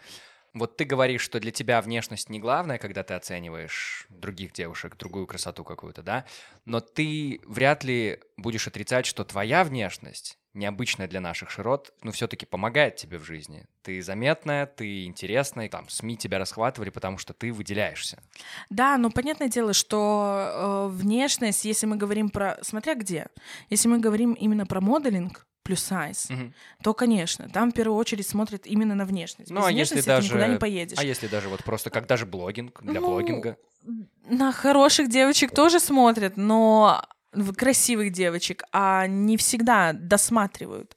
Вот ты говоришь, что для тебя внешность не главное, когда ты оцениваешь других девушек, другую красоту какую-то, да? Но ты вряд ли будешь отрицать, что твоя внешность, необычная для наших широт, ну все-таки помогает тебе в жизни. Ты заметная, ты интересная, там СМИ тебя расхватывали, потому что ты выделяешься. Да, но понятное дело, что э, внешность, если мы говорим про... Смотря где. Если мы говорим именно про моделинг, плюс сайз, Мгм. то, конечно, там в первую очередь смотрят именно на внешность. Ну, Без а если даже... ты никуда не поедешь. А если даже вот просто как даже блогинг, для Ну, блогинга? На хороших девочек тоже смотрят, но красивых девочек, а не всегда досматривают.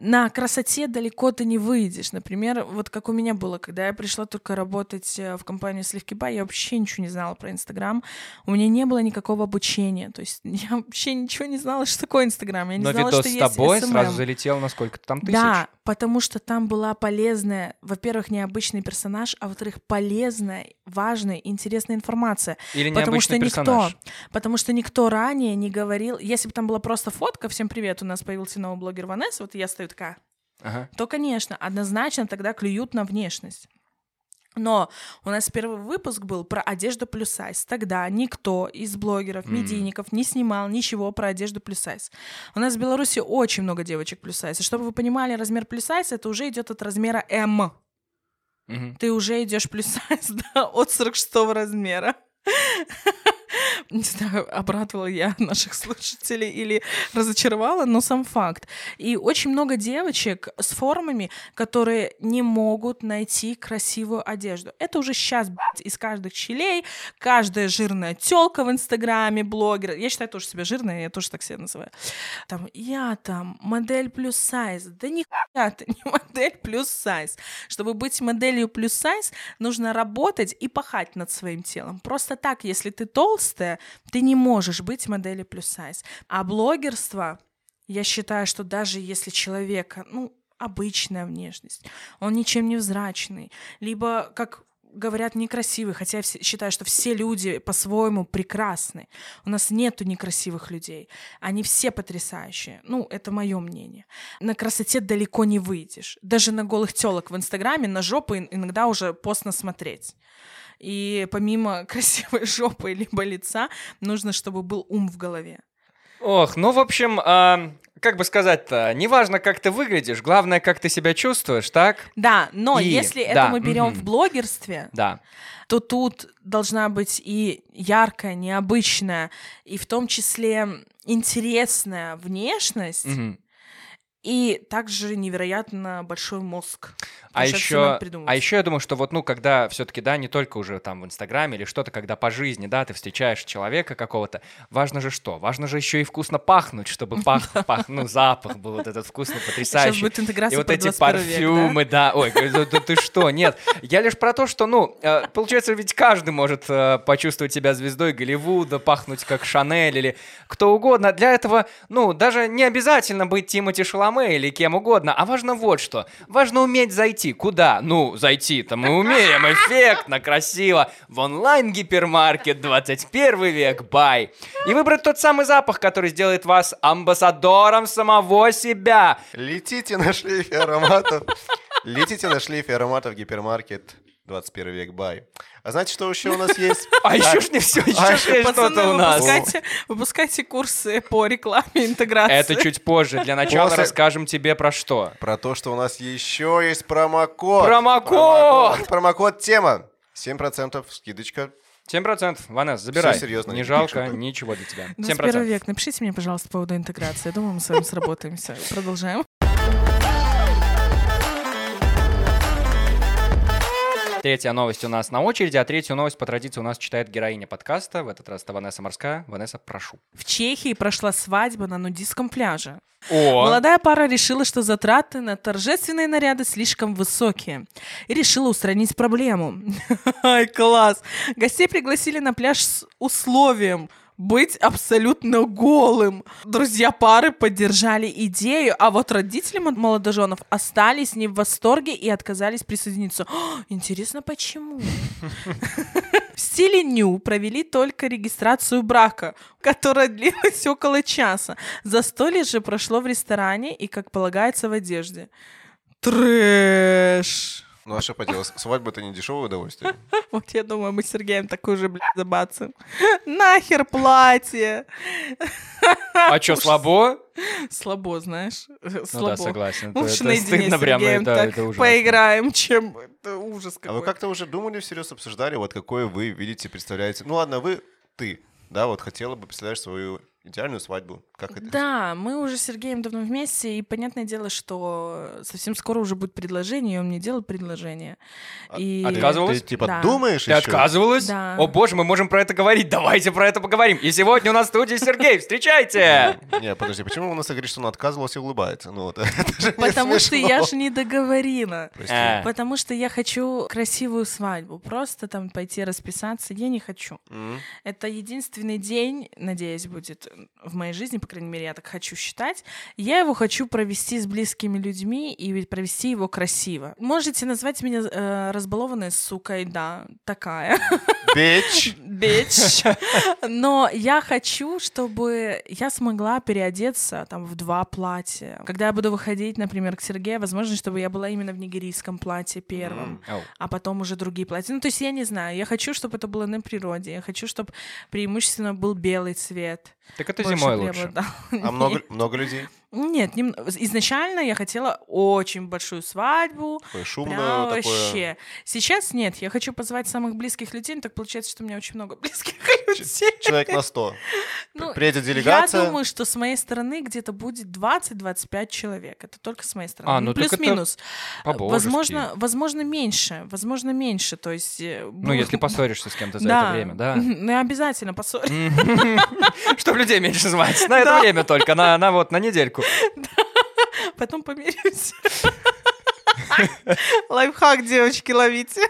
На красоте далеко ты не выйдешь. Например, вот как у меня было, когда я пришла только работать э, в компанию Сливки Бай, я вообще ничего не знала про Инстаграм. У меня не было никакого обучения. То есть я вообще ничего не знала, что такое Инстаграм. Я не Но знала, видос что с есть тобой SMM. сразу залетел на сколько-то там тысяч. Да, Потому что там была полезная, во-первых, необычный персонаж, а во-вторых, полезная, важная, интересная информация. Или Потому что никто, персонаж. потому что никто ранее не говорил, если бы там была просто фотка, всем привет, у нас появился новый блогер Ванесса, вот я стою такая, Ага. то, конечно, однозначно тогда клюют на внешность. Но у нас первый выпуск был про одежду плюс сайз. Тогда никто из блогеров, М. медийников не снимал ничего про одежду плюс сайз. У нас в Беларуси очень много девочек плюс сайз. И чтобы вы понимали, размер плюс сайз это уже идет от размера М. Ты уже идешь плюс сайз да, от 46 размера. Не знаю, обрадовала я наших слушателей или разочаровала, но сам факт. И очень много девочек с формами, которые не могут найти красивую одежду. Это уже сейчас из каждых щелей, каждая жирная телка в Инстаграме, блогер. Я считаю тоже себя жирной, я тоже так себя называю. Там, я там, модель плюс сайз. Да нихуя ты не модель плюс сайз. Чтобы быть моделью плюс сайз, нужно работать и пахать над своим телом. Просто так, если ты толстая, ты не можешь быть моделью плюс сайз. А блогерство, я считаю, что даже если человека, ну, обычная внешность, он ничем не взрачный, либо, как говорят, некрасивый, хотя я считаю, что все люди по-своему прекрасны. У нас нету некрасивых людей. Они все потрясающие. Ну, это мое мнение. На красоте далеко не выйдешь. Даже на голых телок в Инстаграме на жопу ин- иногда уже постно смотреть. И помимо красивой жопы либо лица, нужно, чтобы был ум в голове. Ох, ну, в общем, а, как бы сказать-то, неважно, как ты выглядишь, главное, как ты себя чувствуешь, так? Да, но И, если да, это мы берем мгм. в блогерстве, Да. то тут должна быть и яркая, необычная, и в том числе интересная внешность, Мгм. И также невероятно большой мозг. А еще, а еще я думаю, что вот, ну, когда все-таки, да, не только уже там в Инстаграме или что-то, когда по жизни, да, ты встречаешь человека какого-то, важно же что? Важно же еще и вкусно пахнуть, чтобы пах, пах, ну, запах был вот этот вкусный, Сейчас потрясающий. будет интеграция И вот эти 21 век, да? парфюмы, да. Ой, да, да ты что? Нет, я лишь про то, что, ну, э, получается, ведь каждый может э, почувствовать себя звездой Голливуда, пахнуть как Шанель или кто угодно. Для этого, ну, даже не обязательно быть Тимоти Шаломе или кем угодно, а важно вот что. Важно уметь зайти. Куда? Ну, зайти-то мы умеем. Эффектно, красиво. В онлайн-гипермаркет 21 век. Бай. И выбрать тот самый запах, который сделает вас амбассадором самого себя. Летите на шлейфе ароматов. Летите на шлейфе ароматов гипермаркет 21 век бай. А знаете, что еще у нас есть? А еще ж не все, еще А, что-то у нас. Выпускайте, курсы по рекламе интеграции. Это чуть позже. Для начала расскажем тебе про что. Про то, что у нас еще есть промокод. Промокод! Промокод, тема. 7% скидочка. 7%. Ванес, забирай. Всё серьезно, Не жалко, ничего для тебя. 21 7%. век. Напишите мне, пожалуйста, по поводу интеграции. Я думаю, мы с вами сработаемся. Продолжаем. Третья новость у нас на очереди, а третью новость по традиции у нас читает героиня подкаста. В этот раз это Ванесса Морская. Ванесса, прошу. В Чехии прошла свадьба на нудистском пляже. О, Молодая пара решила, что затраты на торжественные наряды слишком высокие. И решила устранить проблему. Ай, класс! Гостей пригласили на пляж с условием быть абсолютно голым. Друзья пары поддержали идею, а вот родители мо- молодоженов остались не в восторге и отказались присоединиться. Интересно, почему? В стиле ню провели только регистрацию брака, которая длилась около часа. Застолье же прошло в ресторане и, как полагается, в одежде. Трэш. Ну а что поделать, свадьба это не дешевое удовольствие. Вот я думаю, мы с Сергеем такой же, блядь, забацаем. Нахер платье. а что, слабо? Слабо, знаешь. Ну да, Слабо. согласен. Ну, Это- лучше это наедине стыдно с прямо, это- так это ужасно. поиграем, чем... Это ужас А вы какой. как-то уже думали всерьез, обсуждали, вот какое вы видите, представляете? Ну ладно, вы, ты, да, вот хотела бы представлять свою идеальную свадьбу. Как это? Да, мы уже с Сергеем давно вместе, и понятное дело, что совсем скоро уже будет предложение, и он мне делал предложение. И... А ты- Отказывалась? Ты типа Да. думаешь Ты еще? отказывалась? Да. О боже, мы можем про это говорить. Давайте про это поговорим. И сегодня у нас в студии Сергей. Встречайте! Не, подожди, почему у нас говорит, что он отказывался и улыбается? Ну вот, Потому что я же не договорила. Прости. А. Потому что я хочу красивую свадьбу. Просто там пойти расписаться я не хочу. Это единственный день, надеюсь, будет, в моей жизни, по крайней мере, я так хочу считать, я его хочу провести с близкими людьми и провести его красиво. Можете назвать меня э, разбалованной сукой, да, такая. Бич. Бич. Но я хочу, чтобы я смогла переодеться там в два платья. Когда я буду выходить, например, к Сергею, возможно, чтобы я была именно в нигерийском платье первым, Ау. а потом уже другие платья. Ну, то есть я не знаю. Я хочу, чтобы это было на природе. Я хочу, чтобы преимущественно был белый цвет. Так это Больше зимой лучше. А много, много людей? Нет, нем- изначально я хотела очень большую свадьбу. Такое шумное, Прям такое... вообще. Сейчас нет, я хочу позвать самых близких людей, но так получается, что у меня очень много близких людей. Человек на 100. Ну, Приедет делегация. Я думаю, что с моей стороны где-то будет 20-25 человек. Это только с моей стороны. А, ну это Плюс-минус. Возможно, возможно, меньше. Возможно, меньше. То есть... э, Ну, если поссоришься с кем-то за да. это время, да. Ну, обязательно поссорь. Чтобы людей меньше звать. На это время только, на вот, на недельку. Потом помирюсь. Лайфхак, девочки, ловите.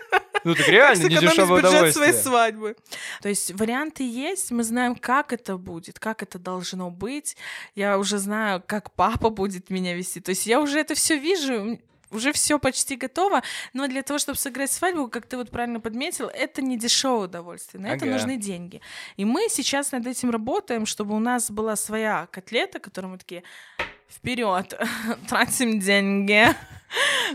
Ну так реально, Сэкономить недешевое бюджет своей свадьбы. То есть варианты есть, мы знаем, как это будет, как это должно быть. Я уже знаю, как папа будет меня вести. То есть я уже это все вижу, уже все почти готово, но для того, чтобы сыграть свадьбу, как ты вот правильно подметил, это не дешевое удовольствие, на это Ага. нужны деньги. И мы сейчас над этим работаем, чтобы у нас была своя котлета, которую мы такие вперед, тратим деньги.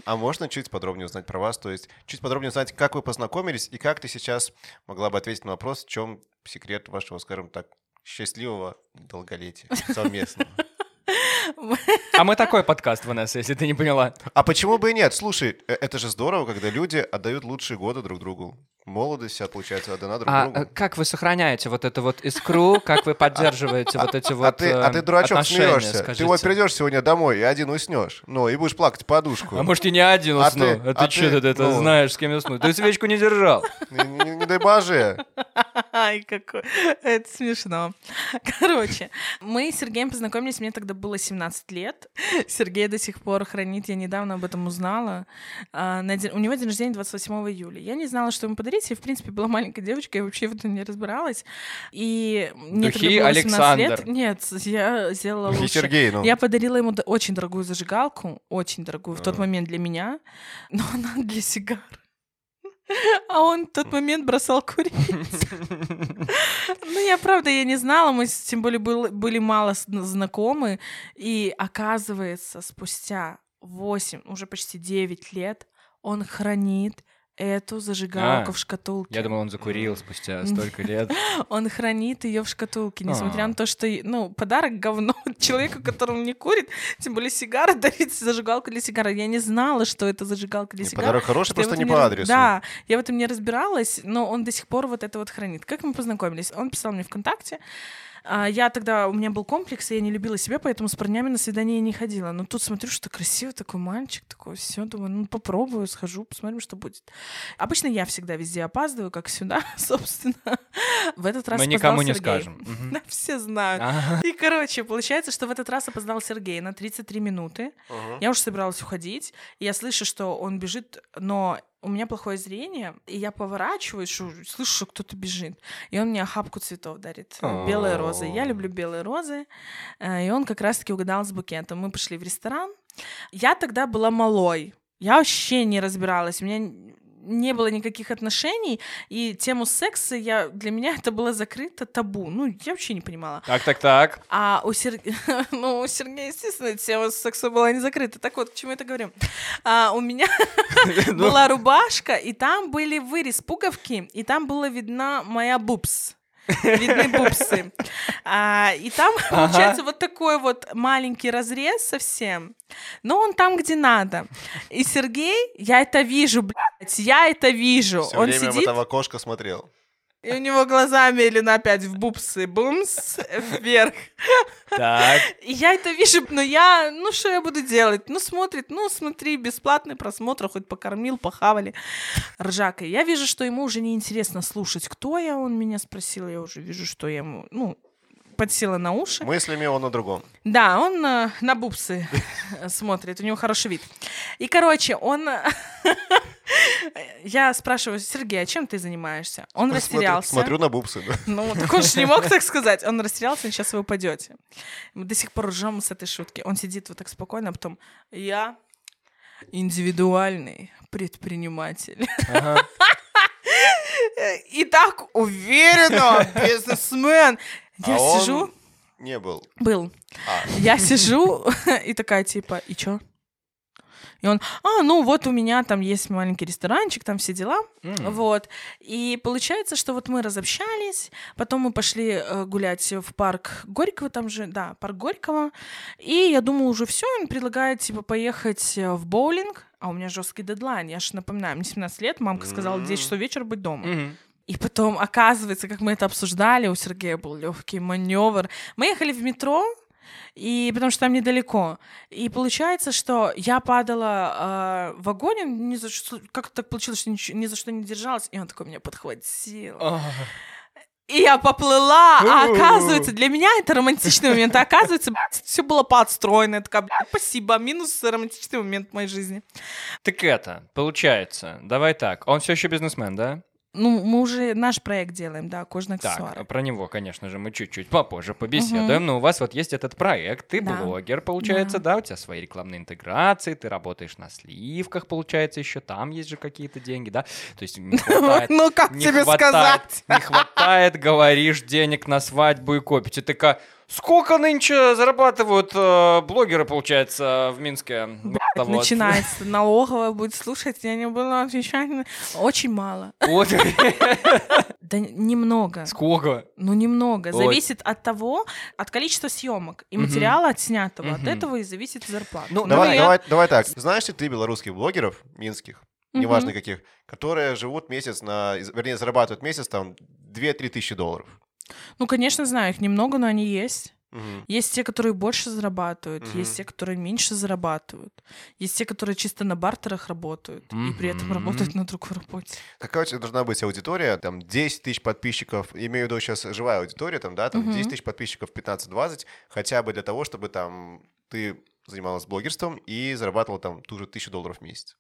А можно чуть подробнее узнать про вас? То есть чуть подробнее узнать, как вы познакомились и как ты сейчас могла бы ответить на вопрос, в чем секрет вашего, скажем так, счастливого долголетия совместного? А мы такой подкаст, Ванесса, если ты не поняла. А почему бы и нет? Слушай, э, это же здорово, когда люди отдают лучшие годы друг другу. Молодость вся, получается, отдана друг А другу. э, как вы сохраняете вот эту вот искру, как вы поддерживаете вот эти вот а ты, а э, ты дурачок, смеешься. скажите? Ты вот придешь сегодня домой и один уснешь. Ну, и будешь плакать подушку. А может, и не один А усну? ты- А ты а что ты, ты это ну. знаешь, с кем я усну? Ты свечку не держал. Не, не- не дай боже. Ай, какой... Это смешно. Короче, мы с Сергеем познакомились, мне тогда было 17 лет. Сергей до сих пор хранит, я недавно об этом узнала. А, на день- У него день рождения 28 июля. Я не знала, что ему подарить, я, в принципе, была маленькая девочка, я вообще в этом не разбиралась. И мне Духи тогда было 18 лет. Александр. Нет, я сделала лучше. Сергей, ну. Я подарила ему очень дорогую зажигалку, очень дорогую в тот Ага. момент для меня, но она для сигар. А он в тот момент бросал курить. Ну, я правда, я не знала, мы тем более был- были мало знакомы. И оказывается, спустя 8, уже почти 9 лет он хранит эту зажигалку А, в шкатулке. Я думал, он закурил спустя столько лет. Он хранит ее в шкатулке, несмотря А. на то, что ну подарок говно человеку, которому не курит, тем более сигары дарить зажигалку для сигары. Я не знала, что это зажигалка для Не, сигар. подарок хороший, просто не по адресу. Да, я в этом не разбиралась, но он до сих пор вот это вот хранит. Как мы познакомились? Он писал мне ВКонтакте. А, Я тогда, у меня был комплекс, и я не любила себя, поэтому с парнями на свидание не ходила. Но тут смотрю, что красивый такой мальчик, такой, все, думаю, ну попробую, схожу, посмотрим, что будет. Обычно я всегда везде опаздываю, как сюда, собственно. В этот раз Мы никому не Сергей. скажем. Да, все знают. Ага. И, короче, получается, что в этот раз опоздал Сергей на 33 минуты. Ага. Я уже собиралась уходить, и я слышу, что он бежит, но у меня плохое зрение, и я поворачиваюсь, шу- слышу, что кто-то бежит. И он мне охапку цветов дарит. Белые розы. Я люблю белые розы. Э, И он как раз-таки угадал с букетом. Мы пошли в ресторан. Я тогда была малой. Я вообще не разбиралась. У меня не было никаких отношений, и тему секса я, для меня это было закрыто табу. Ну, я вообще не понимала. Так, так, так. А у, Сер... ну, у Сергея, естественно, тема секса была не закрыта. Так вот, к чему я это говорю? А, у меня Ну. была рубашка, и там были вырез пуговки, и там была видна моя бубс. Видны бубсы. А, и там, получается, вот такой вот маленький разрез совсем. Но он там, где надо. И Сергей, я это вижу, блядь, я это вижу. Все он время в сидит, это окошко смотрел. И у него глаза медленно опять в бубсы. Бумс, вверх. Так. И я это вижу, но я, ну что я буду делать? Ну смотрит, ну смотри, бесплатный просмотр, хоть покормил, похавали. Ржака. Я вижу, что ему уже неинтересно слушать, кто я, он меня спросил, я уже вижу, что я ему, ну, подсела на уши. Мыслями он о другом. Да, он э, на бубсы смотрит, у него хороший вид. И, короче, он... Я спрашиваю, Сергей, а чем ты занимаешься? Он Смотрю- растерялся. Смотрю на бубсы. да. Ну, так он же не мог так сказать. Он растерялся, сейчас вы упадете. Мы до сих пор ржем с этой шутки. Он сидит вот так спокойно, а потом я индивидуальный предприниматель. Ага. И так уверенно, бизнесмен. Я А он сижу, Не был. был, А, я сижу и такая типа, и чё? И он, а, ну вот у меня там есть маленький ресторанчик, там все дела. М. Вот. И получается, что вот мы разобщались, потом мы пошли э, гулять в парк Горького, там же, да, парк Горького. И я думала, уже все, он предлагает, типа, поехать э, в боулинг, а у меня жесткий дедлайн. Я же напоминаю, мне 17 лет, мамка сказала, в 10 часов вечера быть дома. Мгм. И потом, оказывается, как мы это обсуждали, у Сергея был легкий маневр. Мы ехали в метро, и потому что там недалеко. И получается, что я падала э, в вагоне, ни за что, как так получилось, что ничего- ни за что не держалась, и он такой меня подхватил. И я поплыла, а оказывается, для меня это романтичный момент, а оказывается, все было подстроено. Я такая, «Блядь, спасибо, минус романтичный момент в моей жизни. Так это, получается, давай так, он все еще бизнесмен, да? Ну, мы уже наш проект делаем, да, кожные Так, аксессуары. про него, конечно же, мы чуть-чуть попозже побеседуем, но у вас вот есть этот проект, ты Да. блогер, получается, да. у тебя свои рекламные интеграции, ты работаешь на сливках, получается, еще там есть же какие-то деньги, да? То есть не хватает... Ну, как тебе сказать? Не хватает, говоришь, денег на свадьбу и копить. И такая, сколько нынче зарабатывают э, блогеры, получается, в Минске? Вот. Начинается налоговая будет слушать, я не буду отвечать. Очень мало. Вот. Да немного. Сколько? Ну, немного. Ой. Зависит от того, от количества съемок и материала отснятого. От Мгм. этого и зависит зарплата. Ну, Давай, я- давай, давай так. Знаешь ли ты белорусских блогеров, минских, неважно каких, которые живут месяц на, вернее, зарабатывают месяц там 2-3 тысячи долларов? Ну, конечно, знаю, их немного, но они есть. Мгм. Есть те, которые больше зарабатывают, Мгм. есть те, которые меньше зарабатывают, есть те, которые чисто на бартерах работают и при этом работают на другой работе. Какая у тебя должна быть аудитория? Там 10 тысяч подписчиков, имею в виду сейчас живая аудитория, там, да, там Мгм. 10 тысяч подписчиков, 15-20, хотя бы для того, чтобы там ты занималась блогерством и зарабатывала там ту же тысячу долларов в месяц.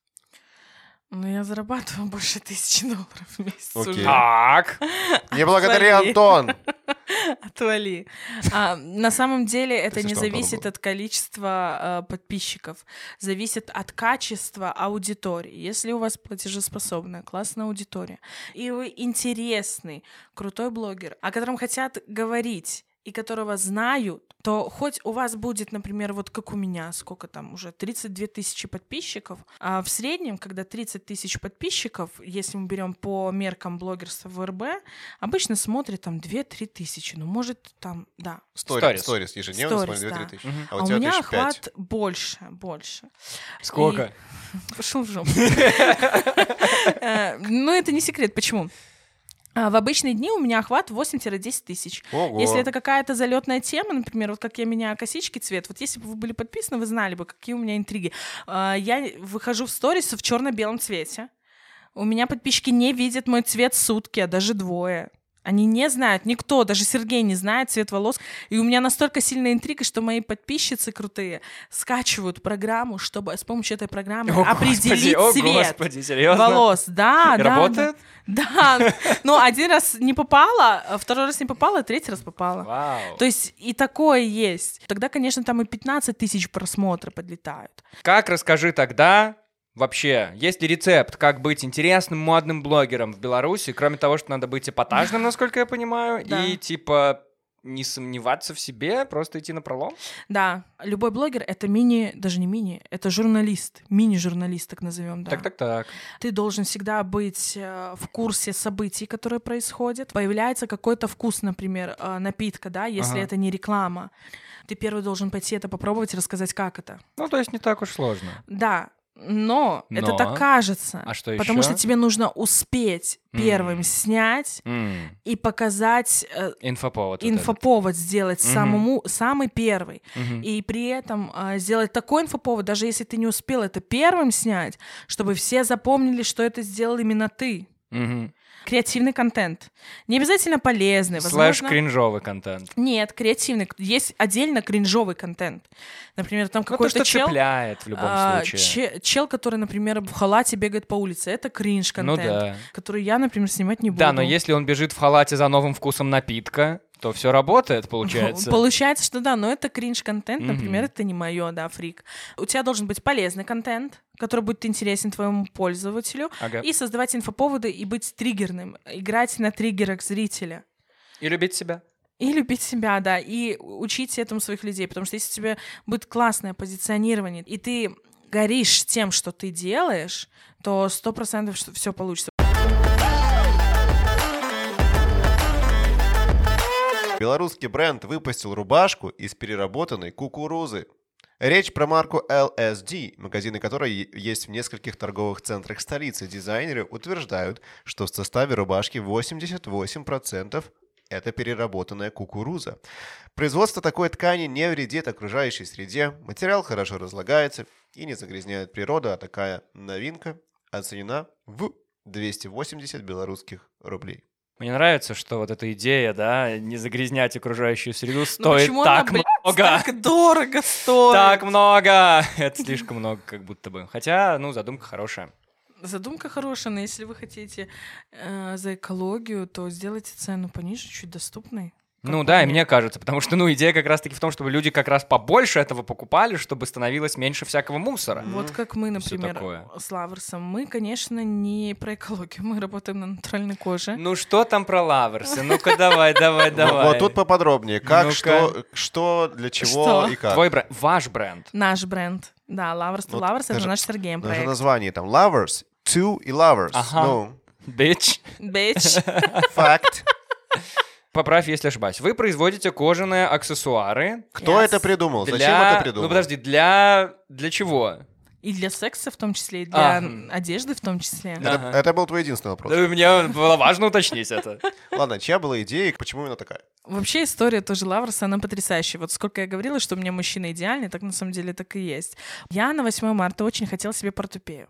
Ну, я зарабатываю больше тысячи долларов в месяц Окей. уже. Так. Не благодари, Отвали. Антон! Отвали. А, на самом деле это не что Антону зависит было. от количества э, подписчиков, зависит от качества аудитории. Если у вас платежеспособная, классная аудитория, и вы интересный, крутой блогер, о котором хотят говорить, и которого знают, то хоть у вас будет, например, вот как у меня, сколько там уже, 32 тысячи подписчиков, а в среднем, когда 30 тысяч подписчиков, если мы берем по меркам блогерства в РБ, обычно смотрят там 2-3 тысячи, ну, может, там, да. Сторис, Сторис. ежедневно Сторис, смотрит 2-3 да. тысячи. Мгм. А А у у тебя меня охват больше, больше. Сколько? Пошел в жопу. Э, Ну, это не секрет. Почему? А, В обычные дни у меня охват 8-10 тысяч. Ого. Если это какая-то залетная тема, например, вот как я меняю косички цвет, вот если бы вы были подписаны, вы знали бы, какие у меня интриги. А, Я выхожу в сторис в черно-белом цвете. У меня подписчики не видят мой цвет сутки, а даже двое. Они не знают, никто, даже Сергей не знает цвет волос. И у меня настолько сильная интрига, что мои подписчицы крутые скачивают программу, чтобы с помощью этой программы О, определить господи, о, цвет господи, серьезно? волос. Да, И да. работает? Да. да. Ну, один раз не попала, а второй раз не попала, третий раз попала. Вау. То есть и такое есть. Тогда, конечно, там и 15 тысяч просмотров подлетают. Как, расскажи тогда, вообще, есть ли рецепт, как быть интересным модным блогером в Беларуси, кроме того, что надо быть эпатажным, насколько я понимаю, и, типа, не сомневаться в себе, просто идти на пролом? Да, любой блогер — это мини, даже не мини, это журналист, мини-журналист, так назовем, да. Так-так-так. Ты должен всегда быть э, в курсе событий, которые происходят. Появляется какой-то вкус, например, э, напитка, да, если Ага. это не реклама. Ты первый должен пойти это попробовать и рассказать, как это. Ну, то есть не так уж сложно. Да, но, это Но? так кажется. А что Потому ещё? что тебе нужно успеть первым М. снять М, и показать э, Инфоповод. вот инфоповод сделать Мгм. самому самый первый. Мгм. И при этом а, сделать такой инфоповод, даже если ты не успел это первым снять, чтобы все запомнили, что это сделал именно ты. Мгм. Креативный контент. Не обязательно полезный, Слэш возможно... кринжовый контент. Нет, креативный. Есть отдельно кринжовый контент. Например, там Ну, то, какой-то что чел... цепляет в любом а, случае. че- чел, который, например, в халате бегает по улице. Это кринж Ну да. который я, например, снимать не буду. Да, но если он бежит в халате за новым вкусом напитка, то все работает, получается. Получается, что да, но это кринж-контент, например, Мгм. это не мое, да, фрик. У тебя должен быть полезный контент, который будет интересен твоему пользователю, Ага. и создавать инфоповоды, и быть триггерным, играть на триггерах зрителя. И любить себя. И любить себя, да, и учить этому своих людей, потому что если у тебя будет классное позиционирование, и ты горишь тем, что ты делаешь, то сто процентов все получится. Белорусский бренд выпустил рубашку из переработанной кукурузы. Речь про марку LSD, магазины которой есть в нескольких торговых центрах столицы. Дизайнеры утверждают, что в составе рубашки 88% это переработанная кукуруза. Производство такой ткани не вредит окружающей среде, материал хорошо разлагается и не загрязняет природу, а такая новинка оценена в 280 белорусских рублей. Мне нравится, что вот эта идея, да, не загрязнять окружающую среду Ну стоит почему так она, много. так дорого стоит? Так много! Это слишком много, как будто бы. Хотя, ну, задумка хорошая. Задумка хорошая, но если вы хотите э, за экологию, то сделайте цену пониже, чуть доступной. Ну да, и мне. кажется, потому что, ну, идея как раз-таки в том, чтобы люди как раз побольше этого покупали, чтобы становилось меньше всякого мусора. Вот как мы, например, с Lovers ом, мы, конечно, не про экологию, мы работаем на натуральной коже. Ну что там про Lovers ы? Ну-ка давай, давай, давай. Вот тут поподробнее. Как, что, что, для чего и как. Твой бренд, ваш бренд. Наш бренд. Да, Lovers Ну, Lovers — это даже- наш Сергеем Даже проект. название там lovers, two и lovers. Ага. Ну, Bitch. Bitch. факт. Поправь, если ошибаюсь. Вы производите кожаные аксессуары. Кто Yes. это придумал? Зачем для... это придумал? Ну подожди, для... Для чего? И для секса в том числе, и для А. одежды в том числе. Это, Ага. это был твой единственный вопрос. Да, Мне было важно уточнить это. Ладно, чья была идея и почему именно такая? Вообще история тоже Лаврса, она потрясающая. Вот сколько я говорила, что у меня мужчина идеальный, так на самом деле так и есть. Я на 8 марта очень хотела себе портупею.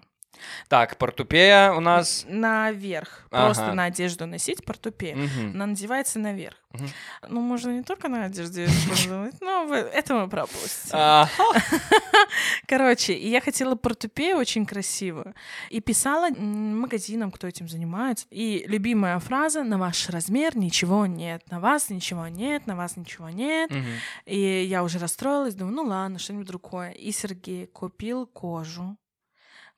Так, портупея у нас... Наверх. Ага. Просто на одежду носить портупею. Мгм. Она надевается наверх. Мгм. Ну, можно не только на одежде использовать, но вы- это мы пропустим. Короче, я хотела портупею очень красивую. И писала магазинам, кто этим занимается. И любимая фраза «На ваш размер ничего нет, на вас ничего нет, на вас ничего нет». И я уже расстроилась, думаю, ну ладно, что-нибудь другое. И Сергей купил кожу,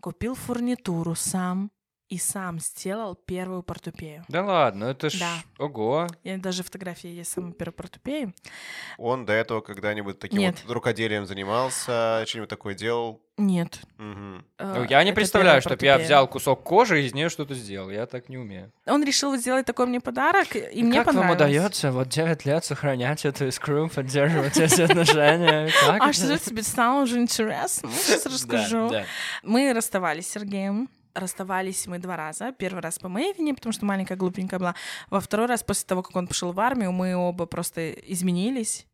купил фурнитуру сам и сам сделал первую портупею. Да ладно, это ж... Да. Ого. Я даже фотографии есть самой первой портупеи. Он до этого когда-нибудь таким Нет. вот рукоделием занимался, что-нибудь такое делал? Нет. Мгм. Ну, я не это представляю, чтобы я взял кусок кожи и из нее что-то сделал. Я так не умею. Он решил сделать такой мне подарок, и мне понравилось. вот 9 лет сохранять эту искру, поддерживать эти отношения? Как А что тебе стало уже интересно? Сейчас расскажу. Мы расставались с Сергеем. Расставались мы два раза. Первый раз по моей вине, потому что маленькая глупенькая была. Во второй раз после того, как он пошел в армию, мы оба просто изменились.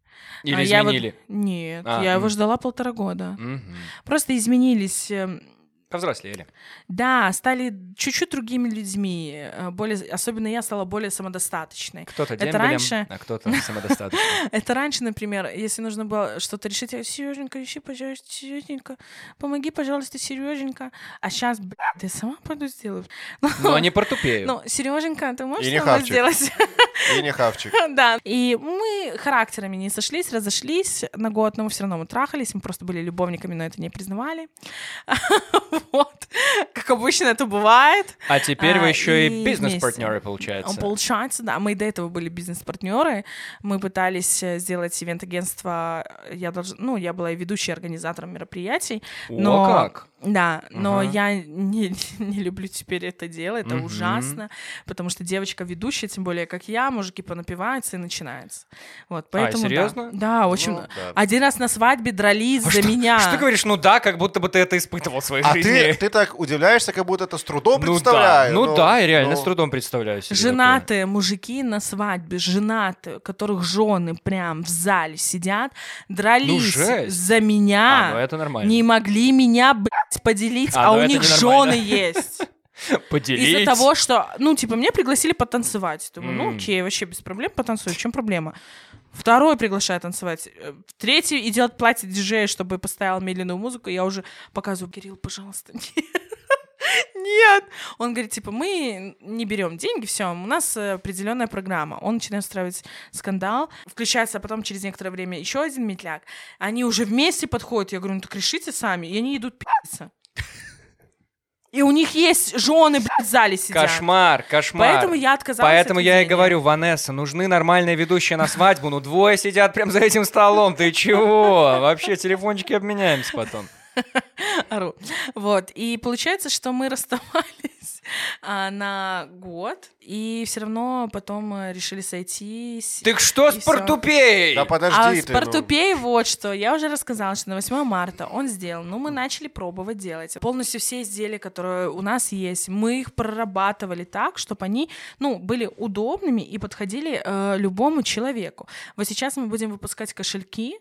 Или А я вот- изменили? Нет, А, я его м. ждала полтора года. Мгм. Просто изменились. Повзрослели. Да, стали чуть-чуть другими людьми. э, Более, особенно я стала более самодостаточной. Кто-то Это дембелем, раньше- а кто-то самодостаточный. Это раньше, например, если нужно было что-то решить, я Сереженька, ищи, пожалуйста, Сереженька, помоги, пожалуйста, Сереженька. А сейчас, блядь, ты сама пойду сделаю. Но не портупею. Ну, Сереженька, ты можешь хавчик. сделать? И не хавчик. Да. И мы характерами не сошлись, разошлись на год, но мы все равно мы трахались, мы просто были любовниками, но это не признавали. Вот. Как обычно это бывает. А теперь вы А, еще и бизнес-партнеры, получается. Получается, да. Мы и до этого были бизнес-партнеры. Мы пытались э, сделать ивент-агентство. Я должна, ну, я была и ведущей организатором мероприятий. О, но- как! Да, но Ага. я не, не люблю теперь это дело, это Мгм. ужасно, потому что девочка ведущая, тем более как я, мужики понапиваются и начинается. Вот, поэтому да. серьезно? Да, очень. Ну, да. Один раз на свадьбе дрались А за что- меня. Что ты говоришь? Ну да, как будто бы ты это испытывал в своей А жизни. ты, ты так удивляешься, как будто это с трудом ну да, представляю. ну да, я реально ну, с трудом представляю себе Женатые мужики на свадьбе, женатые, у которых жены прям в зале сидят, дрались Ну, за такое. меня, А, ну это нормально. не могли меня, блядь, поделить, А, а, ну у них жены есть. Поделить. Из-за того, что, ну, типа, мне пригласили потанцевать. Думаю, ну, М. окей, вообще без проблем потанцую. В чем проблема? Второй приглашает танцевать. Э, Третий идет платить диджея, чтобы поставил медленную музыку. Я уже показываю, Кирилл, пожалуйста, нет. Нет. Он говорит, типа, мы не берем деньги, все, у нас определенная программа. Он начинает устраивать скандал, включается потом через некоторое время еще один метляк. Они уже вместе подходят. Я говорю, ну так решите сами. И они идут пи***ться. И у них есть жены, блядь, в зале сидят. Кошмар, кошмар. Поэтому я отказалась Поэтому от я и говорю, Ванесса, нужны нормальные ведущие на свадьбу. Ну, двое сидят прям за этим столом. Ты чего? Вообще, телефончики обменяемся потом. Ору. Вот. И получается, что мы расставались а, на год, и все равно потом э, решили сойтись. Так что с портупеей? Да подожди а ты. с ну. Портупей вот что. Я уже рассказала, что на 8 марта он сделал. Ну, мы начали пробовать делать. Полностью все изделия, которые у нас есть, мы их прорабатывали так, чтобы они, ну, были удобными и подходили э, любому человеку. Вот сейчас мы будем выпускать кошельки,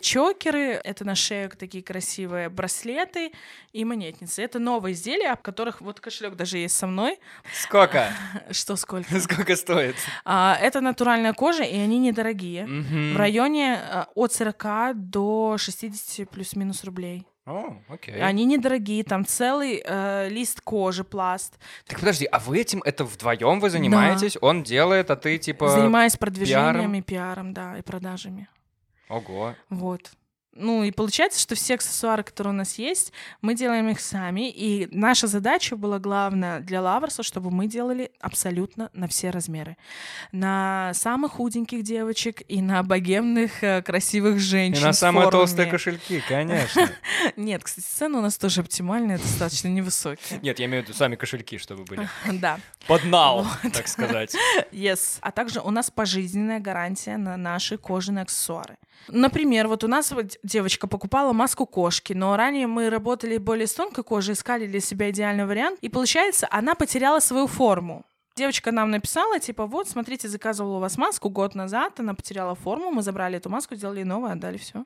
Чокеры — это на шею такие красивые браслеты и монетницы. Это новые изделия, в которых вот кошелек даже есть со мной. Сколько? Что сколько? Сколько стоит? А, это натуральная кожа, и они недорогие. Мгм. В районе э, от 40 до 60 плюс-минус рублей. О, окей. Они недорогие, там целый э, лист кожи, пласт. Так подожди, а вы этим, это вдвоем вы занимаетесь? Он делает, а ты типа... Занимаюсь продвижениями, пиаром, да, и продажами. Ого. Вот. Ну и получается, что все аксессуары, которые у нас есть, мы делаем их сами. И наша задача была главная для Лаврса, чтобы мы делали абсолютно на все размеры. На самых худеньких девочек и на богемных э, красивых И женщин. на с самые формами. толстые кошельки, конечно. Нет, кстати, цены у нас тоже оптимальные, достаточно невысокие. Нет, я имею в виду сами кошельки, чтобы были. Да, Под нау, так сказать. yes. А также у нас пожизненная гарантия на наши кожаные аксессуары. Например, вот у нас вот девочка покупала маску кошки, но ранее мы работали более с тонкой кожей, искали для себя идеальный вариант, и получается, она потеряла свою форму. Девочка нам написала, типа, вот, смотрите, заказывала у вас маску год назад, она потеряла форму, мы забрали эту маску, сделали новую, отдали все.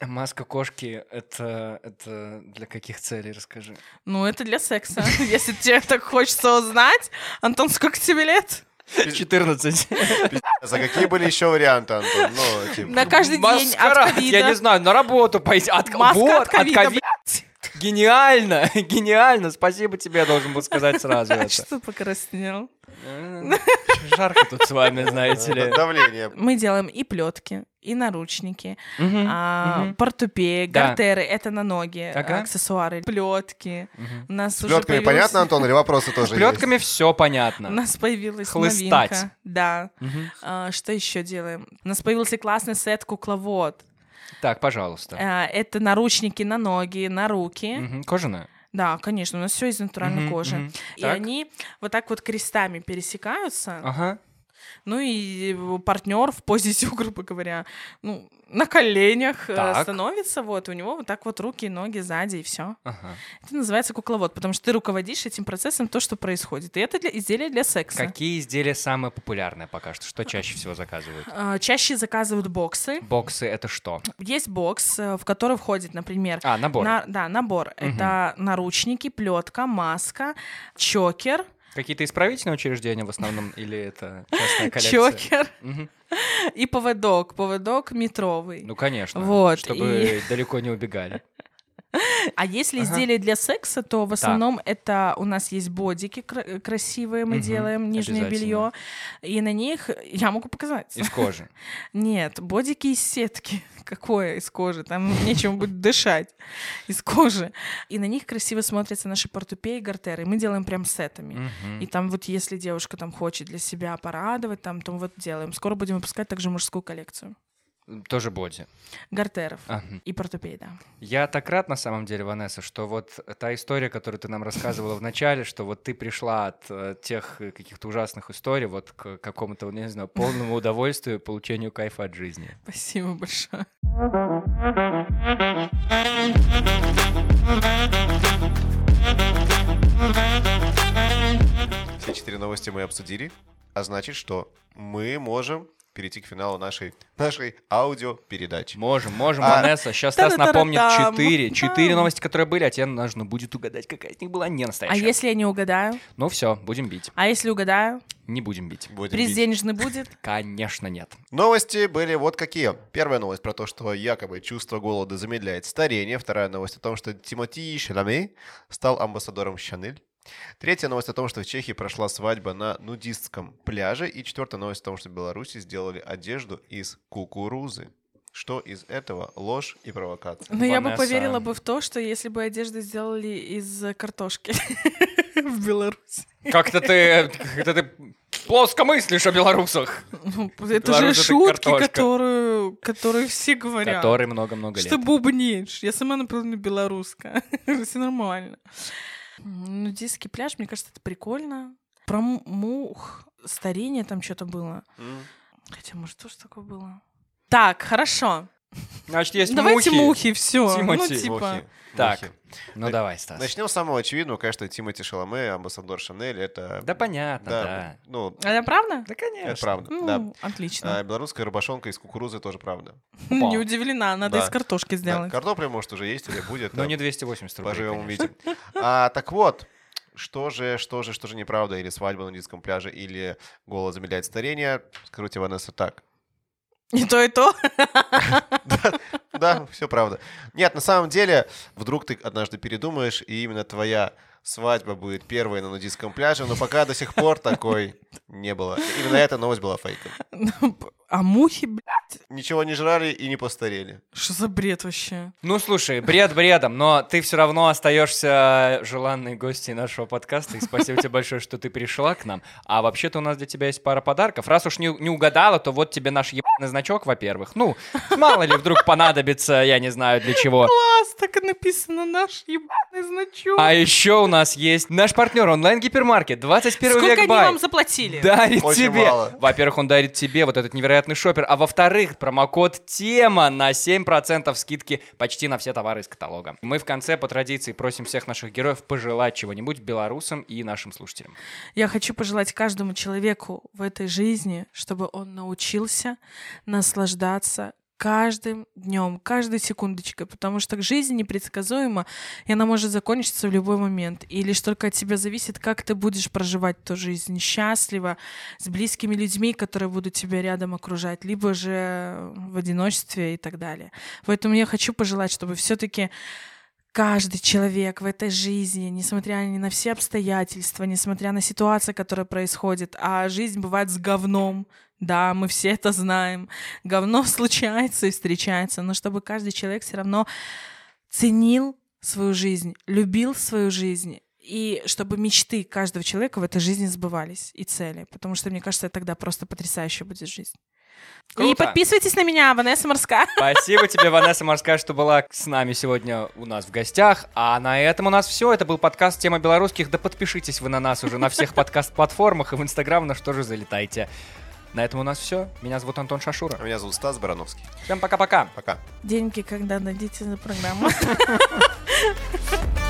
Маска кошки — это, это для каких целей, расскажи. Ну, это для секса. Если тебе так хочется узнать, Антон, сколько тебе лет? 14. За какие были еще варианты, Антон? Ну, типа... На каждый день от Маскарад, ковида. я не знаю, на работу пойти. От, Маска вот, от ковида, ковида. Гениально, гениально. Спасибо тебе, я должен был сказать сразу это. Что покраснел? М, Жарко тут с вами, знаете ли. Давление. Мы делаем и плетки, и наручники, а, портупеи, Да. гартеры, это на ноги, Ага. аксессуары, плетки. У нас С плетками понятно, Антон, или вопросы тоже С плетками все У понятно. нас появилась Хлыстать. новинка. Да. А, что еще делаем? У нас появился классный сет кукловод. Так, пожалуйста. А, это наручники на ноги, на руки. Мгм, Кожаная? Да, конечно, у нас все из натуральной Мгм, кожи. мгм. И Так. они вот так вот крестами пересекаются. Ага. Ну и партнер в позе зю, грубо говоря, ну, на коленях э, Так. становится, вот, у него вот так вот руки и ноги сзади, и все. Ага. Это называется кукловод, потому что ты руководишь этим процессом, то, что происходит. И это для, изделие для секса. Какие изделия самые популярные пока что? Что чаще всего заказывают? А, Чаще заказывают боксы. Боксы — это что? Есть бокс, э, в который входит, например, А, набор. на- да, набор. Мгм. Это наручники, плетка, маска, чокер, Какие-то исправительные учреждения в основном или это частная коллекция? чокер. И поводок. Поводок метровый. Ну, конечно. Вот, Чтобы далеко не убегали. А если Ага. изделия для секса, то в основном это у нас есть бодики кра- красивые, мы Мгм, делаем нижнее белье, и на них я могу показать. Из кожи. Нет, бодики из сетки. Какое из кожи? Там нечем будет дышать из кожи. И на них красиво смотрятся наши портупеи и гартеры. Мы делаем прям сетами. И там вот если девушка там хочет для себя порадовать, там, то вот делаем. Скоро будем выпускать также мужскую коллекцию. Тоже боди. Гартеров Ага. и портупей, да. Я так рад, на самом деле, Ванесса, что вот та история, которую ты нам рассказывала в начале, что вот ты пришла от э, тех э, каких-то ужасных историй вот к какому-то, не знаю, полному удовольствию, получению кайфа от жизни. Спасибо большое. Все четыре новости мы обсудили, а значит, что мы можем перейти к финалу нашей, нашей аудиопередачи. Можем, можем, А. Ванесса. Сейчас Стас Та-да-та-да-там. напомнит четыре. Да. Четыре новости, которые были, а тебе нужно будет угадать, какая из них была не А настоящая. если я не угадаю? Ну все, будем бить. А если угадаю? Не будем бить. Будем Приз бить. денежный будет? Конечно, нет. Новости были вот какие. Первая новость про то, что якобы чувство голода замедляет старение. Вторая новость о том, что Тимоти Шаламе стал амбассадором Шанель. Третья новость о том, что в Чехии прошла свадьба на нудистском пляже. И четвертая новость о том, что в Беларуси сделали одежду из кукурузы. Что из этого ложь и провокация? Ну, я бы Ванесса. поверила бы в то, что если бы одежду сделали из картошки в Беларуси. Как-то ты, как-то ты плоско мыслишь о белорусах, Ну, Это Беларусь же это шутки, картошка. которую, которые все говорят. которые много-много лет. Что бубнишь? Я сама наполовину белоруска. Все нормально. Нудистский пляж, мне кажется, это прикольно. Про му- мух, старение там что-то было. М? Хотя, может, тоже такое было. Так, хорошо. Значит, есть Давайте мухи. мухи, все. Ну, Тимати. типа. Мухи. Так. Мухи. Ну давай, Стас. Начнем с самого очевидного, конечно, Тимоти Шаламе, амбассадор Шанель, это... Да понятно, да. Ну, А Это правда? Да, конечно. это правда, Ну, да. отлично. А белорусская рыбашонка из кукурузы тоже правда. опа. Не удивлена, надо Да. из картошки Да, сделать. картопля, может, уже есть или будет. Но там, не 280 рублей, Поживем увидим. А, так вот, что же, что же, что же неправда? Или свадьба на нудистском пляже, или голод замедляет старение? Скажу тебе, Ванесса, так. И то, и то. Да, все правда. Нет, на самом деле, вдруг ты однажды передумаешь, и именно твоя свадьба будет первой на нудистском пляже, но пока до сих пор такой не было. Именно эта новость была фейком. А мухи, блядь, Ничего не жрали и не постарели. что за бред вообще? Ну, слушай, бред бредом, но ты все равно остаешься желанной гостьей нашего подкаста. И спасибо тебе большое, что ты пришла к нам. А вообще-то у нас для тебя есть пара подарков. Раз уж не, не угадала, то вот тебе наш ебаный значок, во-первых. Ну, мало ли вдруг понадобится, я не знаю для чего. Класс, так и написано наш ебаный значок. А еще у нас есть наш партнер онлайн-гипермаркет 21 Сколько век они бай. вам заплатили? дарит Очень тебе. мало. Во-первых, он дарит тебе вот этот невероятный шопер, а во-вторых, промокод тема на 7% скидки почти на все товары из каталога. Мы в конце по традиции просим всех наших героев пожелать чего-нибудь белорусам и нашим слушателям. Я хочу пожелать каждому человеку в этой жизни, чтобы он научился наслаждаться каждым днем, каждой секундочкой, потому что жизнь непредсказуема, и она может закончиться в любой момент. И лишь только от тебя зависит, как ты будешь проживать эту жизнь счастливо, с близкими людьми, которые будут тебя рядом окружать, либо же в одиночестве и так далее. Поэтому я хочу пожелать, чтобы все-таки каждый человек в этой жизни, несмотря ни на все обстоятельства, несмотря на ситуации, которая происходит, а жизнь бывает с говном, да, мы все это знаем, говно случается и встречается, но чтобы каждый человек все равно ценил свою жизнь, любил свою жизнь, и чтобы мечты каждого человека в этой жизни сбывались, и цели, потому что, мне кажется, тогда просто потрясающая будет жизнь. И Круто. подписывайтесь на меня, Ванесса Морская. Спасибо тебе, Ванесса Морская, что была с нами сегодня у нас в гостях. А на этом у нас все. Это был подкаст «Тема белорусских». Да подпишитесь вы на нас уже на всех подкаст-платформах и в Инстаграм, на что же залетайте. На этом у нас все. Меня зовут Антон Шашура. Меня зовут Стас Барановский. Всем пока-пока. Пока. Деньги, когда дадите за программу.